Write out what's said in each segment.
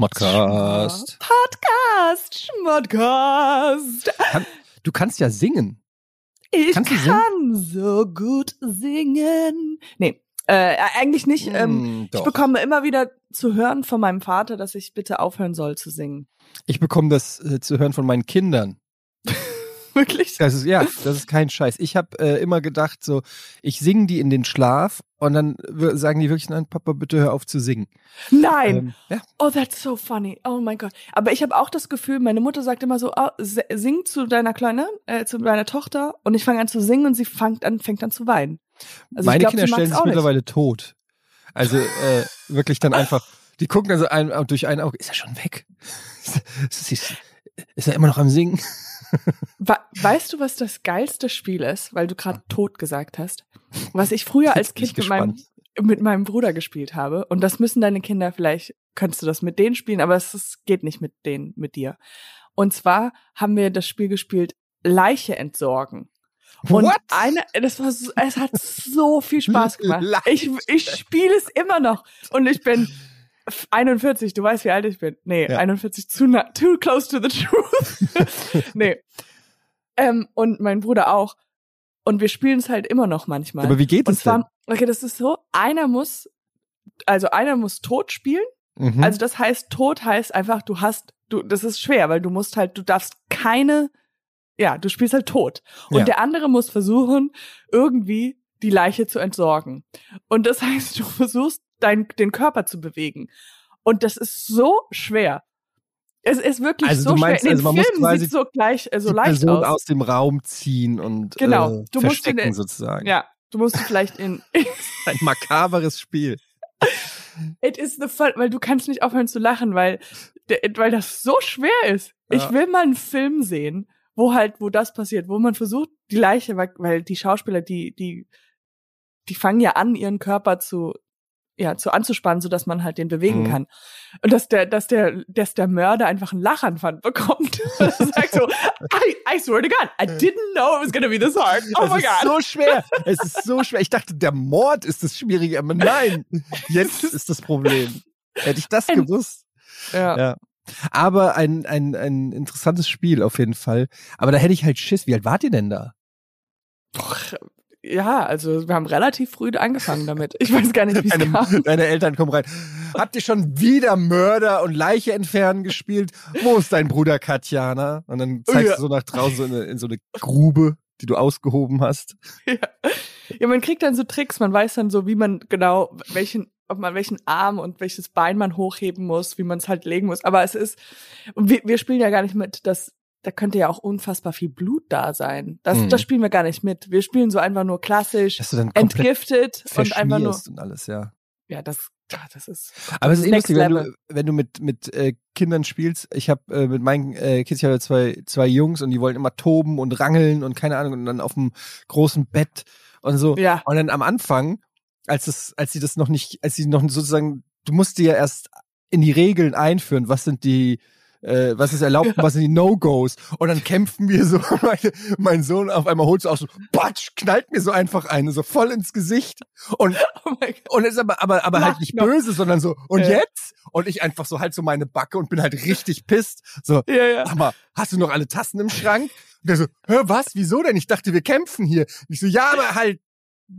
Schmodcast. Podcast, Schmodcast. Kann, du kannst ja singen. Ich Kannst kann so gut singen. Nee, äh, eigentlich nicht. ähm, Mm, ich bekomme immer wieder zu hören von meinem Vater, dass ich bitte aufhören soll zu singen. Ich bekomme das äh, zu hören von meinen Kindern. Wirklich? Das ist ja, das ist kein Scheiß. Ich habe äh, immer gedacht, so ich singe die in den Schlaf und dann sagen die wirklich, nein, Papa, bitte hör auf zu singen. Nein. Ähm, ja. Oh, that's so funny. Oh mein Gott. Aber ich habe auch das Gefühl, meine Mutter sagt immer so, oh, sing zu deiner Kleine, äh, zu deiner Tochter und ich fange an zu singen und sie fängt an, fängt an zu weinen. Also Meine glaub, Kinder stellen sich nicht. mittlerweile tot. Also äh, wirklich dann einfach, die gucken dann so ein, durch ein Auge, ist er schon weg? Ist, ist, ist er immer noch am Singen? Weißt du, was das geilste Spiel ist, weil du gerade tot gesagt hast? Was ich früher als Kind mit meinem, mit meinem Bruder gespielt habe. Und das müssen deine Kinder vielleicht, könntest du das mit denen spielen, aber es ist, geht nicht mit denen, mit dir. Und zwar haben wir das Spiel gespielt, Leiche entsorgen. Und What? eine, das war, so, es hat so viel Spaß gemacht. Ich, ich spiele es immer noch. Und ich bin 41, du weißt, wie alt ich bin. Nee, Ja. 41, too, too close to the truth. nee. Ähm, und mein Bruder auch. Und wir spielen es halt immer noch manchmal. Aber wie geht und es denn? zwar, okay, das ist so, einer muss, also einer muss tot spielen. Mhm. Also das heißt, tot heißt einfach, du hast, du, das ist schwer, weil du musst halt, du darfst keine, ja, du spielst halt tot. Und Ja. der andere muss versuchen, irgendwie die Leiche zu entsorgen. Und das heißt, du versuchst, dein, den Körper zu bewegen. Und das ist so schwer. Es ist wirklich Also so meinst, schwer. In den also Filmen sieht so gleich, äh, so die leicht Person aus. aus dem Raum ziehen und Genau. äh, Du musst verstecken den- sozusagen. Ja, du musst vielleicht in, Ein makaberes Spiel. It is the fun, weil du kannst nicht aufhören zu lachen, weil, weil das so schwer ist. Ich Ja. will mal einen Film sehen, wo halt, wo das passiert, wo man versucht, die Leiche, weil, weil die Schauspieler, die, die, die fangen ja an, ihren Körper zu, ja, zu anzuspannen, so dass man halt den bewegen Mhm. kann. Und dass der, dass der, dass der Mörder einfach einen Lachanfall bekommt. Und sagt so, I, I swear to God, I didn't know it was gonna be this hard. Oh es my ist God. so schwer. Es ist so schwer. Ich dachte, der Mord ist das Schwierige, aber nein. Jetzt ist das Problem. Hätte ich das gewusst. ja. Ja. Aber ein, ein, ein interessantes Spiel auf jeden Fall. Aber da hätte ich halt Schiss. Wie alt wart ihr denn da? Ja, also wir haben relativ früh angefangen damit. Ich weiß gar nicht, wie es Deine, kam. deine Eltern kommen rein. Habt ihr schon wieder Mörder und Leiche entfernen gespielt? Wo ist dein Bruder Katjana? Und dann zeigst Ja. du so nach draußen so in, in so eine Grube, die du ausgehoben hast. Ja. ja, man kriegt dann so Tricks, man weiß dann so, wie man genau, welchen, ob man welchen Arm und welches Bein man hochheben muss, wie man es halt legen muss. Aber es ist, wir, wir spielen ja gar nicht mit, das, da könnte ja auch unfassbar viel Blut da sein. Das, Mhm. das spielen wir gar nicht mit. Wir spielen so einfach nur klassisch, Dass du dann entgiftet und einfach nur, und alles, ja. ja, das, ja, das ist, Aber es ist eh lustig, wenn du, wenn du mit, mit äh, Kindern spielst. Ich habe äh, mit meinen äh, Kids, ich habe zwei, zwei Jungs und die wollen immer toben und rangeln und keine Ahnung und dann auf dem großen Bett und so. ja, Und dann am Anfang, als es, als sie das noch nicht, als sie noch sozusagen, du musst dir ja erst in die Regeln einführen, was sind die, äh, was ist erlaubt, und was sind die No-Gos. Und dann kämpfen wir so, meine, mein Sohn auf einmal holt so auch so, batsch, knallt mir so einfach eine, so voll ins Gesicht. Und oh und ist aber, aber, aber halt nicht noch. böse, sondern so, und Ja. jetzt? Und ich einfach so halt so meine Backe und bin halt richtig pisst. So, Ja, ja. sag mal, hast du noch alle Tassen im Schrank? Und der so, hör was, wieso denn? Ich dachte, wir kämpfen hier. Und ich so, ja, aber halt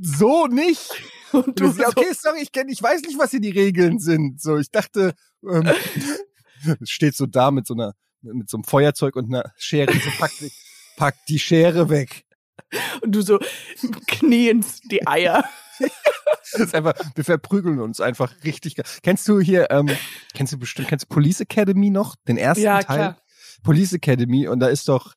so nicht. Und Und du so, ja, so, okay, sorry, ich kenn, ich weiß nicht, was hier die Regeln sind. So, ich dachte, ähm, steht so da mit so einer, mit so einem Feuerzeug und einer Schere, so pack, pack die Schere weg. und du so kniend die Eier. Das ist einfach, wir verprügeln uns einfach richtig. Kennst du hier, ähm, kennst du bestimmt, kennst du Police Academy noch? Den ersten Ja, Teil? klar. Police Academy und da ist doch,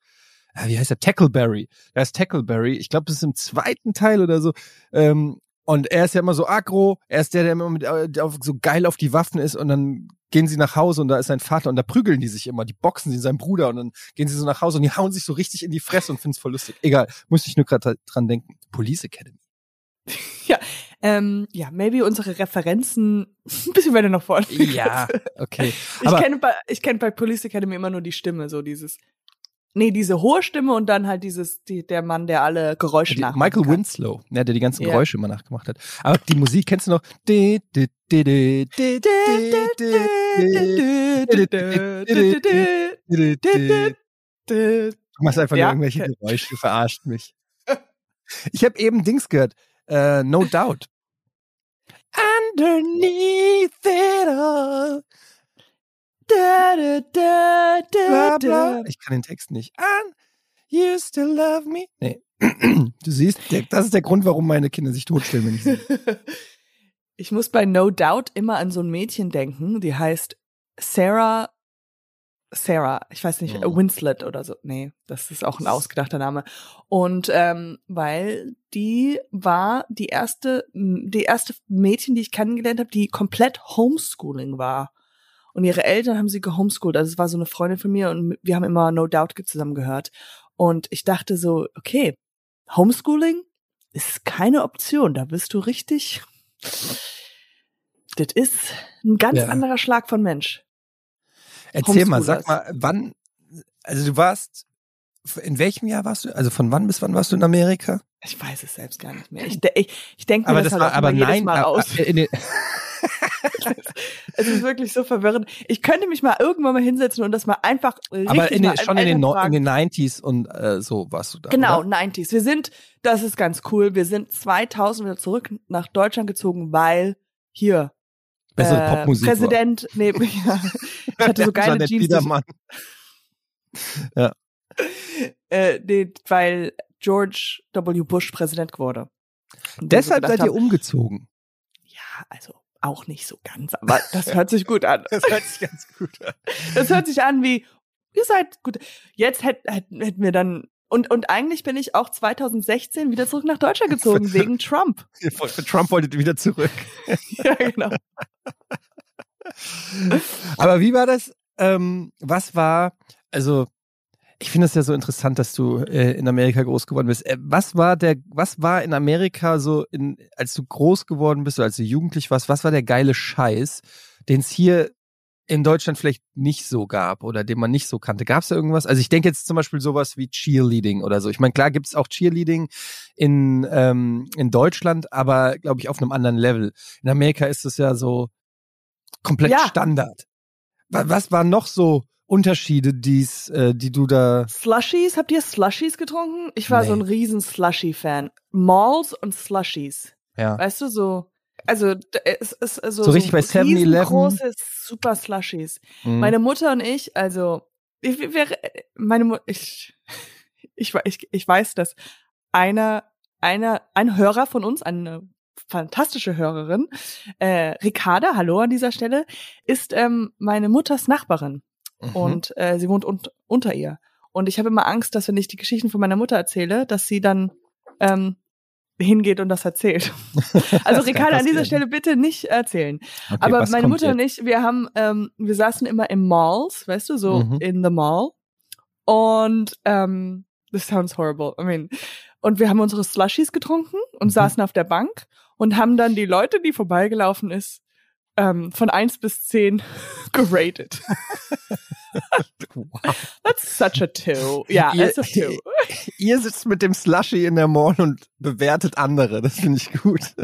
äh, wie heißt der? Tackleberry. Da ist Tackleberry. Ich glaube, das ist im zweiten Teil oder so. Ähm, und er ist ja immer so aggro. Er ist der, der immer mit, äh, auf, so geil auf die Waffen ist und dann gehen sie nach Hause und da ist sein Vater und da prügeln die sich immer. Die boxen sie, sein Bruder und dann gehen sie so nach Hause und die hauen sich so richtig in die Fresse und finden's voll lustig. Egal, musste ich nur gerade dran denken. Police Academy. Ähm, ja, maybe unsere Referenzen ein bisschen weiter nach vorne. Ja, okay. Ich kenne bei, ich kenne bei Police Academy immer nur die Stimme, so dieses. Nee, diese hohe Stimme und dann halt dieses, die, der Mann, der alle Geräusche macht. Michael kann. Winslow, ja, der die ganzen Geräusche immer nachgemacht hat. Aber die Musik kennst du noch? Du machst einfach ja. nur irgendwelche Geräusche, verarscht mich. Ich habe eben Dings gehört. Uh, no doubt. Underneath it all bla bla. Ich kann den Text nicht. And you still love me. Nee. Du siehst, das ist der Grund, warum meine Kinder sich totstellen, wenn ich sie. Ich muss bei No Doubt immer an so ein Mädchen denken, die heißt Sarah, Sarah, ich weiß nicht, Mhm. Winslet oder so. Nee, das ist auch ein ausgedachter Name. Und ähm, weil die war die erste, die erste Mädchen, die ich kennengelernt habe, die komplett Homeschooling war. Und ihre Eltern haben sie gehomeschoolt. Also es war so eine Freundin von mir und wir haben immer No Doubt zusammen gehört. Und ich dachte so, okay, Homeschooling ist keine Option. Da bist du richtig. Das ist ein ganz Ja. anderer Schlag von Mensch. Erzähl mal, sag mal, wann, also du warst, in welchem Jahr warst du, also von wann bis wann warst du in Amerika? Ich weiß es selbst gar nicht mehr. Ich, ich, ich denke mir Aber das, das halt war, aber nein, Mal aus. in den, Es ist wirklich so verwirrend. Ich könnte mich mal irgendwann mal hinsetzen und das mal einfach richtig aber in den, schon in den, fragen. in den 90s und äh, so warst du da. Genau, Oder? 90s. Wir sind, das ist ganz cool, wir sind 2000 wieder zurück nach Deutschland gezogen, weil hier Bessere äh, Popmusik. war. Präsident, nee, ja, ich hatte so geile Jeans, Biedermann. äh, nee, weil George W. Bush Präsident wurde. Und so Deshalb gedacht seid ihr haben, umgezogen. Ja, also auch nicht so ganz, aber das hört sich gut an. Das hört sich ganz gut an. Das hört sich an wie, ihr seid gut. Jetzt hätten hätt, hätten wir dann, und, und eigentlich bin ich auch 2016 wieder zurück nach Deutschland gezogen, wegen Trump. Für Trump wolltet ihr wieder zurück. Ja, genau. Aber wie war das? Ähm, was war, also ich finde es ja so interessant, dass du äh, in Amerika groß geworden bist. Äh, was war der, was war in Amerika so, in, als du groß geworden bist oder als du jugendlich warst, was war der geile Scheiß, den es hier in Deutschland vielleicht nicht so gab oder den man nicht so kannte? Gab es da irgendwas? Also ich denke jetzt zum Beispiel sowas wie Cheerleading oder so. Ich meine, klar gibt es auch Cheerleading in, ähm, in Deutschland, aber glaube ich auf einem anderen Level. In Amerika ist es ja so komplett Ja. Standard. Wa- Was waren noch so Unterschiede, die's, äh, die du da. Slushies, habt ihr Slushies getrunken? Ich war Nee. so ein riesen Slushy-Fan. Malls und Slushies. Ja. Weißt du, so, also, d- es ist also So richtig bei 7-Eleven? große, super Slushies. Mhm. Meine Mutter und ich, also, ich wäre, meine Mutter, ich, ich, ich, ich weiß, dass einer, einer, ein Hörer von uns, eine fantastische Hörerin, äh, Ricarda, hallo an dieser Stelle, ist ähm, meine Mutters Nachbarin Mhm. und äh, sie wohnt un unter ihr. Und ich habe immer Angst, dass wenn ich die Geschichten von meiner Mutter erzähle, dass sie dann ähm, hingeht und das erzählt. Also Ricarda, an dieser. Stelle bitte nicht erzählen. Okay, Aber meine Mutter und jetzt? ich, wir haben, ähm, wir saßen immer im Malls, weißt du, so Mhm. in the Mall. Und ähm, this sounds horrible. I mean, und wir haben unsere Slushies getrunken und Mhm. saßen auf der Bank und haben dann die Leute, die vorbeigelaufen ist, ähm, von eins bis zehn geratet. Wow. That's such a two. Ja, Ihr- it's a two. Ihr sitzt mit dem Slushy in der Mall und bewertet andere. Das finde ich gut.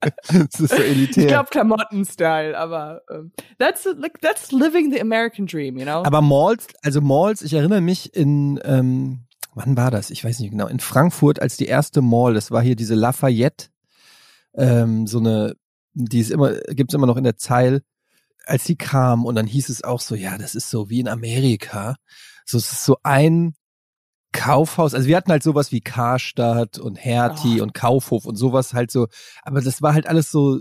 das ist so elitär. Ich glaube Klamotten-Style, aber ähm, that's like that's living the American dream, you know? Aber Malls, also Malls, ich erinnere mich in, ähm, wann war das? Ich weiß nicht genau. In Frankfurt als die erste Mall, das war hier diese Lafayette, ähm, so eine, die ist immer, gibt's immer noch in der Zeil, als die kam und dann hieß es auch so, ja, das ist so wie in Amerika. So, es ist so ein Kaufhaus, also wir hatten halt sowas wie Karstadt und Hertie Oh. und Kaufhof und sowas halt so, aber das war halt alles so,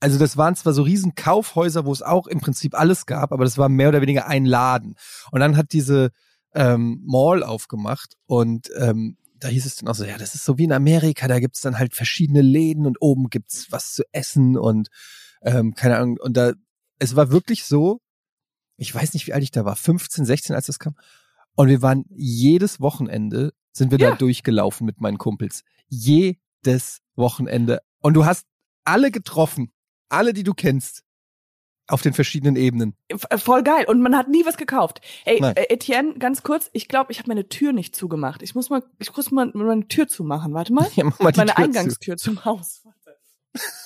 also das waren zwar so riesen Kaufhäuser, wo es auch im Prinzip alles gab, aber das war mehr oder weniger ein Laden. Und dann hat diese ähm, Mall aufgemacht und ähm, da hieß es dann auch so, ja, das ist so wie in Amerika, da gibt's dann halt verschiedene Läden und oben gibt's was zu essen und ähm, keine Ahnung. Und da, es war wirklich so, ich weiß nicht, wie alt ich da war, 15, 16, als das kam. Und wir waren jedes Wochenende, sind wir Ja. da durchgelaufen mit meinen Kumpels. Jedes Wochenende. Und du hast alle getroffen. Alle, die du kennst. auf den verschiedenen Ebenen. F- Voll geil. Und man hat nie was gekauft. Ey, Nein. äh, Etienne, ganz kurz, ich glaube, ich habe meine Tür nicht zugemacht. Ich muss mal, ich muss mal meine Tür zumachen. Warte mal. Ja, mach mal die Meine Tür zu. Eingangstür zum Haus.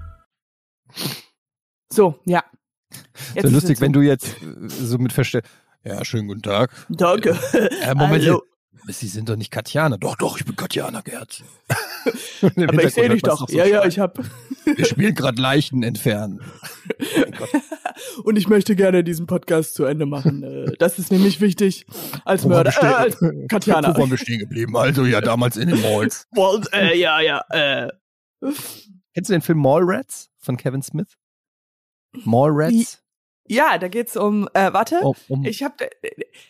So, ja. So lustig, wenn du jetzt äh, so mit verstell. Ja, schönen guten Tag. Danke. Äh, Moment, Hallo. Sie sind doch nicht Katjana. Doch, doch, ich bin Katjana, Gerd. Aber ich sehe dich doch. Ja, ja, ich hab. Wir spielen gerade Leichen entfernen. Und ich möchte gerne diesen Podcast zu Ende machen. Äh, Das ist nämlich wichtig als Mörder. Äh, als Katjana. Wo waren wir stehen geblieben? Also ja, damals in den Malls. Und, äh, ja, ja, äh. Kennst du den Film Mallrats von Kevin Smith? Mallrats? Ja, da geht's um, äh, warte. Um, um, Ich hab,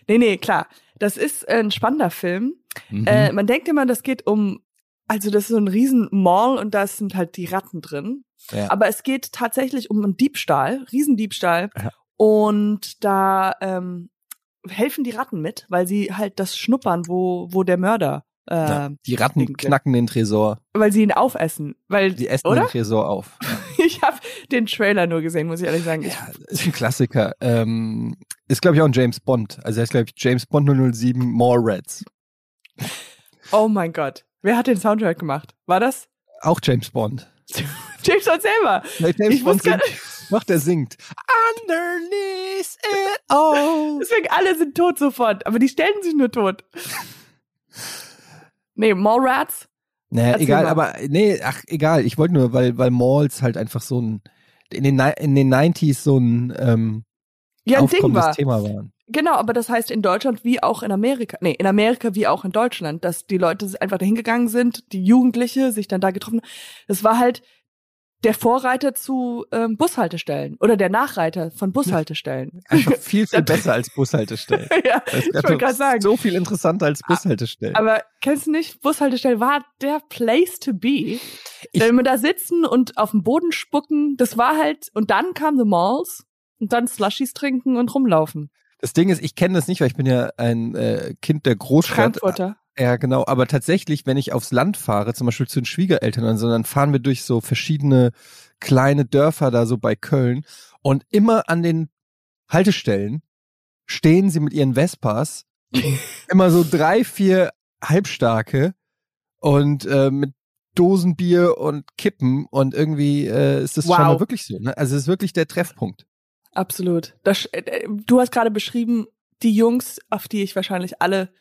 nee, nee, klar. Das ist ein spannender Film. mhm. Äh, man denkt immer, das geht um, also das ist so ein riesen Mall und da sind halt die Ratten drin. ja. Aber es geht tatsächlich um einen Diebstahl, Riesendiebstahl. Ja. Und da ähm, helfen die Ratten mit, weil sie halt das schnuppern, wo, wo der Mörder, äh, ja. Die Ratten knacken den Tresor. weil sie ihn aufessen. Weil, Die essen oder? den Tresor auf. Ich habe den Trailer nur gesehen, muss ich ehrlich sagen. Ja, ist ein Klassiker. Ähm, ist, glaube ich, auch ein James Bond. Also er ist, glaube ich, James Bond 007 Mallrats. oh mein Gott. Wer hat den Soundtrack gemacht? War das? Auch James Bond. James Bond selber. Nee, James Ich Bond singt, macht, der singt. Underneath it all. Deswegen alle sind tot sofort, aber die stellen sich nur tot. Nee, Mallrats? Naja, Erzähl egal, mal. aber nee, ach egal. Ich wollte nur, weil weil Malls halt einfach so ein in den in den 90s so ein ähm, Ja, ein Ding war. Thema waren. Genau, aber das heißt in Deutschland wie auch in Amerika. Nee, in Amerika wie auch in Deutschland, dass die Leute einfach dahin gegangen sind, die Jugendliche sich dann da getroffen. Das war halt der Vorreiter zu ähm, Bushaltestellen oder der Nachreiter von Bushaltestellen. Einfach viel viel besser als Bushaltestellen. ja, Das ich wollte gerade sagen. So viel interessanter als Bushaltestellen. Aber kennst du nicht, Bushaltestelle war der Place to be. Ich- Wenn wir da sitzen und auf dem Boden spucken, das war halt, und dann kamen the Malls und dann Slushies trinken und rumlaufen. Das Ding ist, ich kenne das nicht, weil ich bin ja ein äh, Kind der Großstadt. Frankfurter. Ja, genau. Aber tatsächlich, wenn ich aufs Land fahre, zum Beispiel zu den Schwiegereltern dann fahren wir durch so verschiedene kleine Dörfer da so bei Köln und immer an den Haltestellen stehen sie mit ihren Vespas, immer so drei, vier Halbstarke und äh, mit Dosenbier und Kippen und irgendwie äh, ist das Wow. scheinbar wirklich so. Ne? Also es ist wirklich der Treffpunkt. Absolut. Das, äh, du hast gerade beschrieben, die Jungs, auf die ich wahrscheinlich alle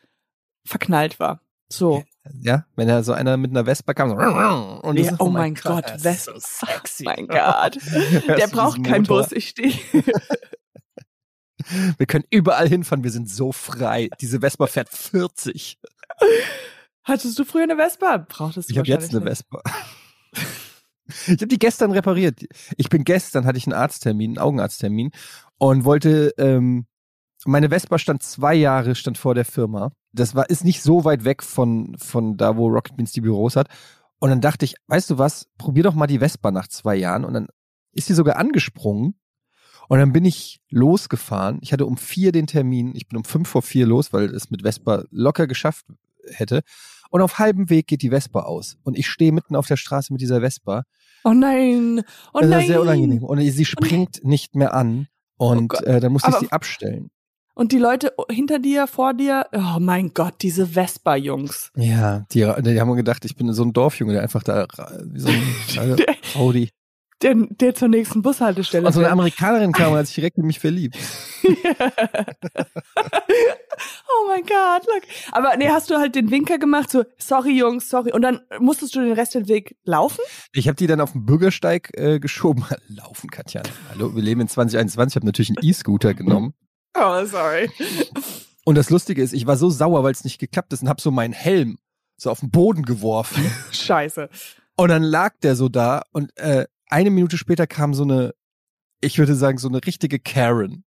verknallt war. So. Ja, wenn da so einer mit einer Vespa kam so, und Ja, ist, oh mein Gott, Vespa. so sexy. mein Gott. Der braucht keinen? Bus, ich stehe. Wir können überall hinfahren, wir sind so frei. Diese Vespa fährt 40. Hattest du früher eine Vespa? Brauchtest du Ich habe jetzt eine Vespa. Ich habe die gestern repariert. Ich bin gestern, hatte ich einen Arzttermin, einen Augenarzttermin und wollte, ähm, meine Vespa stand zwei Jahre, stand vor der Firma. Das war, ist nicht so weit weg von, von da, wo Rocket Beans die Büros hat. Und dann dachte ich, weißt du was, probier doch mal die Vespa nach zwei Jahren. Und dann ist sie sogar angesprungen. Und dann bin ich losgefahren. Ich hatte um vier den Termin. Ich bin um fünf vor vier los, weil es mit Vespa locker geschafft hätte. Und auf halbem Weg geht die Vespa aus. Und ich stehe mitten auf der Straße mit dieser Vespa. Oh nein. Oh das nein. ist sehr unangenehm. Und sie springt nicht mehr an. Und Gott. äh, dann musste ich sie abstellen. Und die Leute hinter dir, vor dir, oh mein Gott, diese Vespa-Jungs. Ja, die, die haben gedacht, ich bin so ein Dorfjunge, der einfach da wie so ein also, Der, Audi. der, der zur nächsten Bushaltestelle Und so eine fährt. Amerikanerin kam und hat sich direkt in mich verliebt. oh mein Gott, look. Aber nee, hast du halt den Winker gemacht, so, sorry Jungs, sorry. Und dann musstest du den Rest den Weg laufen? Ich habe die dann auf den Bürgersteig äh, geschoben. Laufen, Katja. Hallo, wir leben in 2021. Ich habe natürlich einen E-Scooter genommen. Oh, sorry. Und das Lustige ist, ich war so sauer, weil es nicht geklappt ist und habe so meinen Helm so auf den Boden geworfen. Scheiße. Und dann lag der so da und äh, eine Minute später kam so eine ich würde sagen, so eine richtige Karen.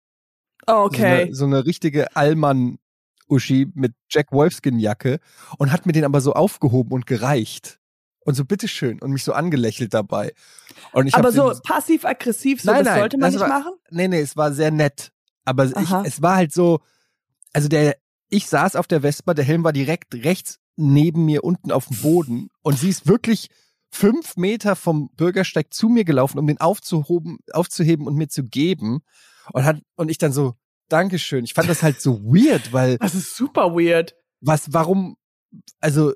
Okay. So eine, so eine richtige Allmann-Uschi mit Jack Wolfskin-Jacke und hat mir den aber so aufgehoben und gereicht. Und so bitteschön und mich so angelächelt dabei. Und ich aber so passiv-aggressiv, so, Nein, das nein, sollte man das nicht war- machen? Nee, nee, es war sehr nett. Aber ich, es war halt so, also der, ich saß auf der Vespa, der Helm war direkt rechts neben mir unten auf dem Boden und sie ist wirklich fünf Meter vom Bürgersteig zu mir gelaufen, um den aufzuhoben, aufzuheben und mir zu geben. Und hat, und ich dann so, Dankeschön. Ich fand das halt so weird, weil Das ist super weird. was, warum, also,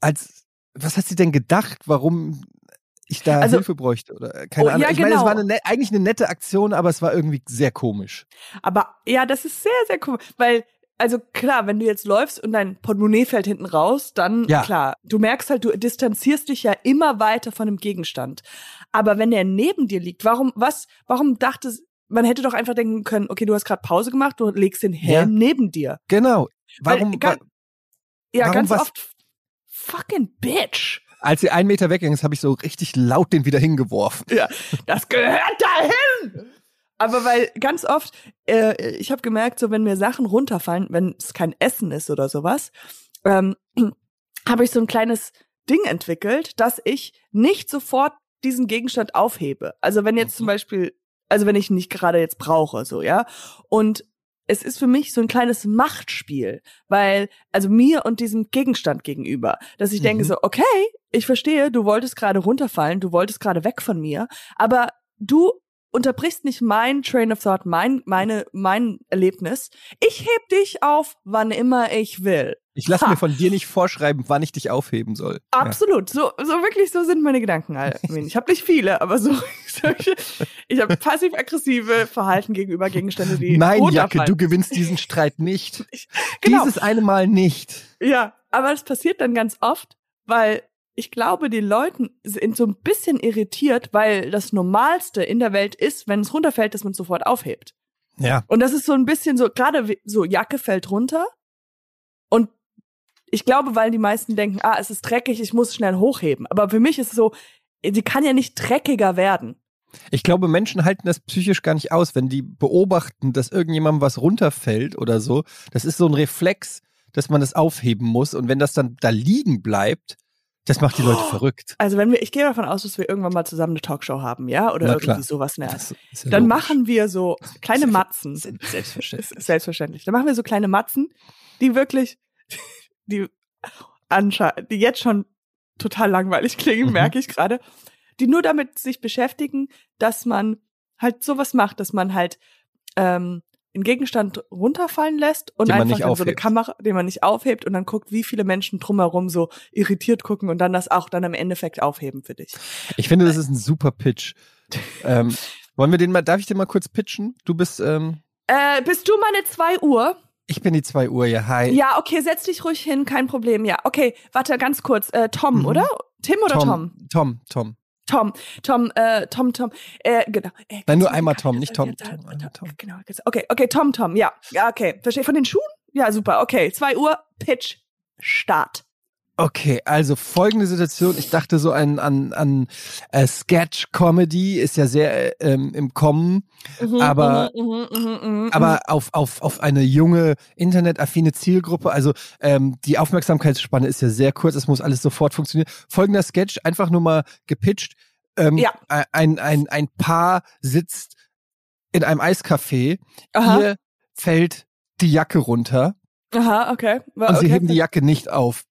als, was hat sie denn gedacht, warum ich da Also- Hilfe bräuchte oder keine Oh, Ahnung. ja, ich meine, es genau. war eine, eigentlich eine nette Aktion, aber es war irgendwie sehr komisch. Aber ja, das ist sehr, sehr cool. Weil, also klar, wenn du jetzt läufst und dein Portemonnaie fällt hinten raus, dann Ja. klar, du merkst halt, du distanzierst dich ja immer weiter von dem Gegenstand. Aber wenn der neben dir liegt, warum, was, warum dachtest, man hätte doch einfach denken können, okay, du hast gerade Pause gemacht, du legst den Helm neben dir. Genau. Weil Warum, ga- wa- Ja, Warum ganz was- oft fucking bitch. Als sie einen Meter weggegangen ist, habe ich so richtig laut den wieder hingeworfen. Ja, das gehört dahin. Aber weil ganz oft, äh, ich habe gemerkt, so wenn mir Sachen runterfallen, wenn es kein Essen ist oder sowas, ähm, habe ich so ein kleines Ding entwickelt, dass ich nicht sofort diesen Gegenstand aufhebe. Also wenn jetzt zum Beispiel, also wenn ich ihn nicht gerade jetzt brauche, so ja, und es ist für mich so ein kleines Machtspiel, weil, also mir und diesem Gegenstand gegenüber, dass ich denke Mhm. so, okay, ich verstehe, du wolltest gerade runterfallen, du wolltest gerade weg von mir, aber du unterbrichst nicht mein Train of Thought, mein, meine, mein Erlebnis. Ich heb dich auf, wann immer ich will. Ich lasse mir von dir nicht vorschreiben, wann ich dich aufheben soll. Absolut, so, so wirklich, so sind meine Gedanken. Ich habe nicht viele, aber so, solche, ich habe passiv-aggressive Verhalten gegenüber Gegenständen, die Nein, Jacke, du gewinnst diesen Streit nicht. Genau. Dieses eine Mal nicht. Ja, aber das passiert dann ganz oft, weil ich glaube, die Leuten sind so ein bisschen irritiert, weil das Normalste in der Welt ist, wenn es runterfällt, dass man es sofort aufhebt. Ja. Und das ist so ein bisschen so, gerade so Jacke fällt runter und ich glaube, weil die meisten denken, ah, es ist dreckig, ich muss schnell hochheben. Aber für mich ist es so, sie kann ja nicht dreckiger werden. Ich glaube, Menschen halten das psychisch gar nicht aus, wenn die beobachten, dass irgendjemandem was runterfällt oder so. Das ist so ein Reflex, dass man das aufheben muss. Und wenn das dann da liegen bleibt, das macht die Leute Oh. verrückt. Also wenn wir, ich gehe davon aus, dass wir irgendwann mal zusammen eine Talkshow haben, ja, oder Na irgendwie klar. sowas. Ne? Ja Dann logisch. machen wir so kleine Matzen. Selbstverständlich. Selbstverständlich. Dann machen wir so kleine Matzen, die wirklich, die die jetzt schon total langweilig klingen, Mhm. merke ich gerade, die nur damit sich beschäftigen, dass man halt sowas macht, dass man halt ähm, einen Gegenstand runterfallen lässt und Den einfach dann so eine. Kamera, den man nicht aufhebt und dann guckt, wie viele Menschen drumherum so irritiert gucken und dann das auch dann im Endeffekt aufheben für dich. Ich finde, das ist ein super Pitch. ähm, wollen wir den mal, darf ich den mal kurz pitchen? Du bist, ähm, Äh, bist du meine zwei Uhr? Ich bin die 2 Uhr, ja, hi. Ja, okay, setz dich ruhig hin, kein Problem. Ja, okay, warte ganz kurz. Äh, Tom, Mhm. oder? Tim oder Tom? Tom, Tom. Tom, Tom, äh, Tom, Tom. Äh, genau. Äh, Nein, nur einmal Tom, nicht Tom, Tom, Tom. Genau. Okay, okay, Tom, Tom. Ja, ja, okay. Verstehe. Von den Schuhen? Ja, super. Okay, zwei Uhr. Pitch. Start. Okay, also folgende Situation. Ich dachte so an, an, an äh, Sketch-Comedy ist ja sehr äh, ähm, im Kommen, Aber- Mhm, mhm, mhm, mhm, aber auf, auf, auf eine junge, internetaffine Zielgruppe. Also ähm, die Aufmerksamkeitsspanne ist ja sehr kurz, es muss alles sofort funktionieren. Folgender Sketch, einfach nur mal gepitcht. Ähm, Ja. ein, ein, ein Paar sitzt in einem Eiscafé, Aha, ihr fällt die Jacke runter aha, okay. und okay. sie heben die Jacke nicht auf.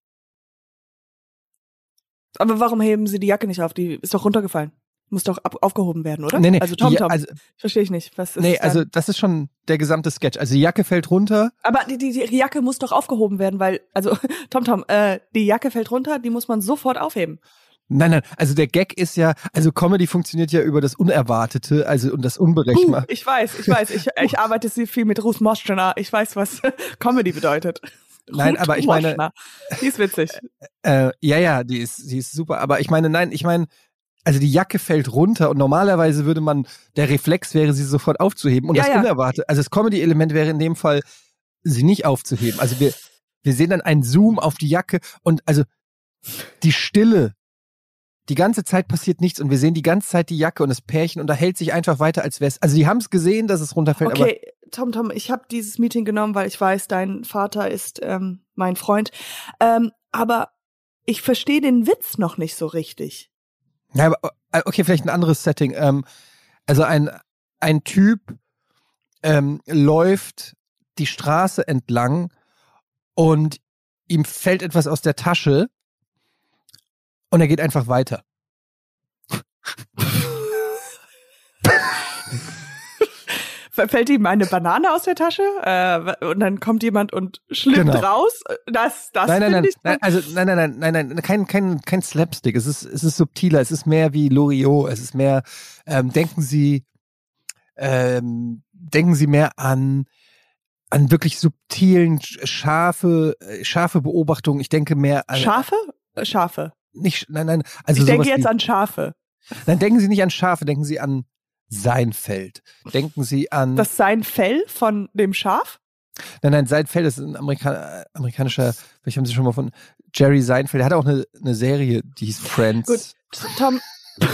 Aber warum heben sie die Jacke nicht auf? Die ist doch runtergefallen. Muss doch ab aufgehoben werden, oder? Nee, nee, Also Tom, die, Tom. Also, Verstehe ich nicht. Was ist nee, dann? also das ist schon der gesamte Sketch. Also die Jacke fällt runter. Aber die, die, die Jacke muss doch aufgehoben werden, weil, also, Tom Tom, äh, die Jacke fällt runter, die muss man sofort aufheben. Nein, nein, also der Gag ist ja, also Comedy funktioniert ja über das Unerwartete, also und das Unberechenbare. ich weiß, ich weiß, ich, ich arbeite sehr viel mit Ruth Moschner. Ich weiß, was Comedy bedeutet. Nein, Ruth aber ich meine- Moschner. Die ist witzig. Äh, ja, ja, die ist, die ist super. Aber ich meine, nein, ich meine, also die Jacke fällt runter und normalerweise würde man, der Reflex wäre, sie sofort aufzuheben. Und Ja, das ja. Unerwartete, also das Comedy-Element wäre in dem Fall, sie nicht aufzuheben. Also wir, wir sehen dann einen Zoom auf die Jacke und also die Stille, die ganze Zeit passiert nichts und wir sehen die ganze Zeit die Jacke und das Pärchen unterhält sich einfach weiter, als wäre es. Also die haben es gesehen, dass es runterfällt, aber Okay, Tom, Tom, ich habe dieses Meeting genommen, weil ich weiß, dein Vater ist ähm, mein Freund. Ähm, aber ich verstehe den Witz noch nicht so richtig. Ja, aber äh, okay, vielleicht ein anderes Setting. Ähm, also ein, ein Typ ähm, läuft die Straße entlang und ihm fällt etwas aus der Tasche und er geht einfach weiter. Fällt ihm eine Banane aus der Tasche äh, und dann kommt jemand und schlippt Genau. raus. Das, das nein, nein, finde nein, ich nein, also nein, nein, nein, nein, nein, kein, kein, kein Slapstick. Es ist, es ist subtiler. Es ist mehr wie Loriot. Es ist mehr. Ähm, denken Sie, ähm, denken Sie mehr an an wirklich subtilen, sch- scharfe, äh, scharfe Beobachtungen. Ich denke mehr an Schafe? Äh, Schafe. nicht, nein, nein. Also ich denke jetzt wie, an Schafe. Nein, denken Sie nicht an Schafe. Denken Sie an Seinfeld. Denken Sie an. Das sein Fell von dem Schaf? Nein, nein, Seinfeld ist ein Amerika amerikanischer, vielleicht haben Sie schon mal von Jerry Seinfeld, der hat auch eine, eine Serie, die hieß Friends. Gut. Tom.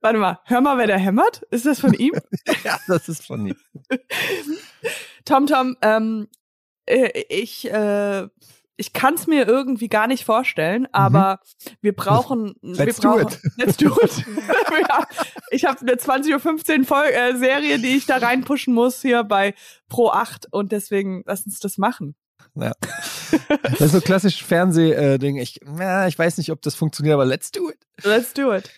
Warte mal, hör mal, wer da hämmert. Ist das von ihm? Ja, das ist von ihm. Tom, Tom, ähm, äh, ich, äh, ich kann es mir irgendwie gar nicht vorstellen, aber wir brauchen, wir Mhm. Let's do brauchen, it. let's do it. ja, ich habe eine 20.15 Uhr äh, Serie, die ich da reinpushen muss hier bei Pro 8 und deswegen lass uns das machen. Ja. Das ist so klassisch Fernsehding. Ich, na, ich weiß nicht, ob das funktioniert, aber let's do it. Let's do it.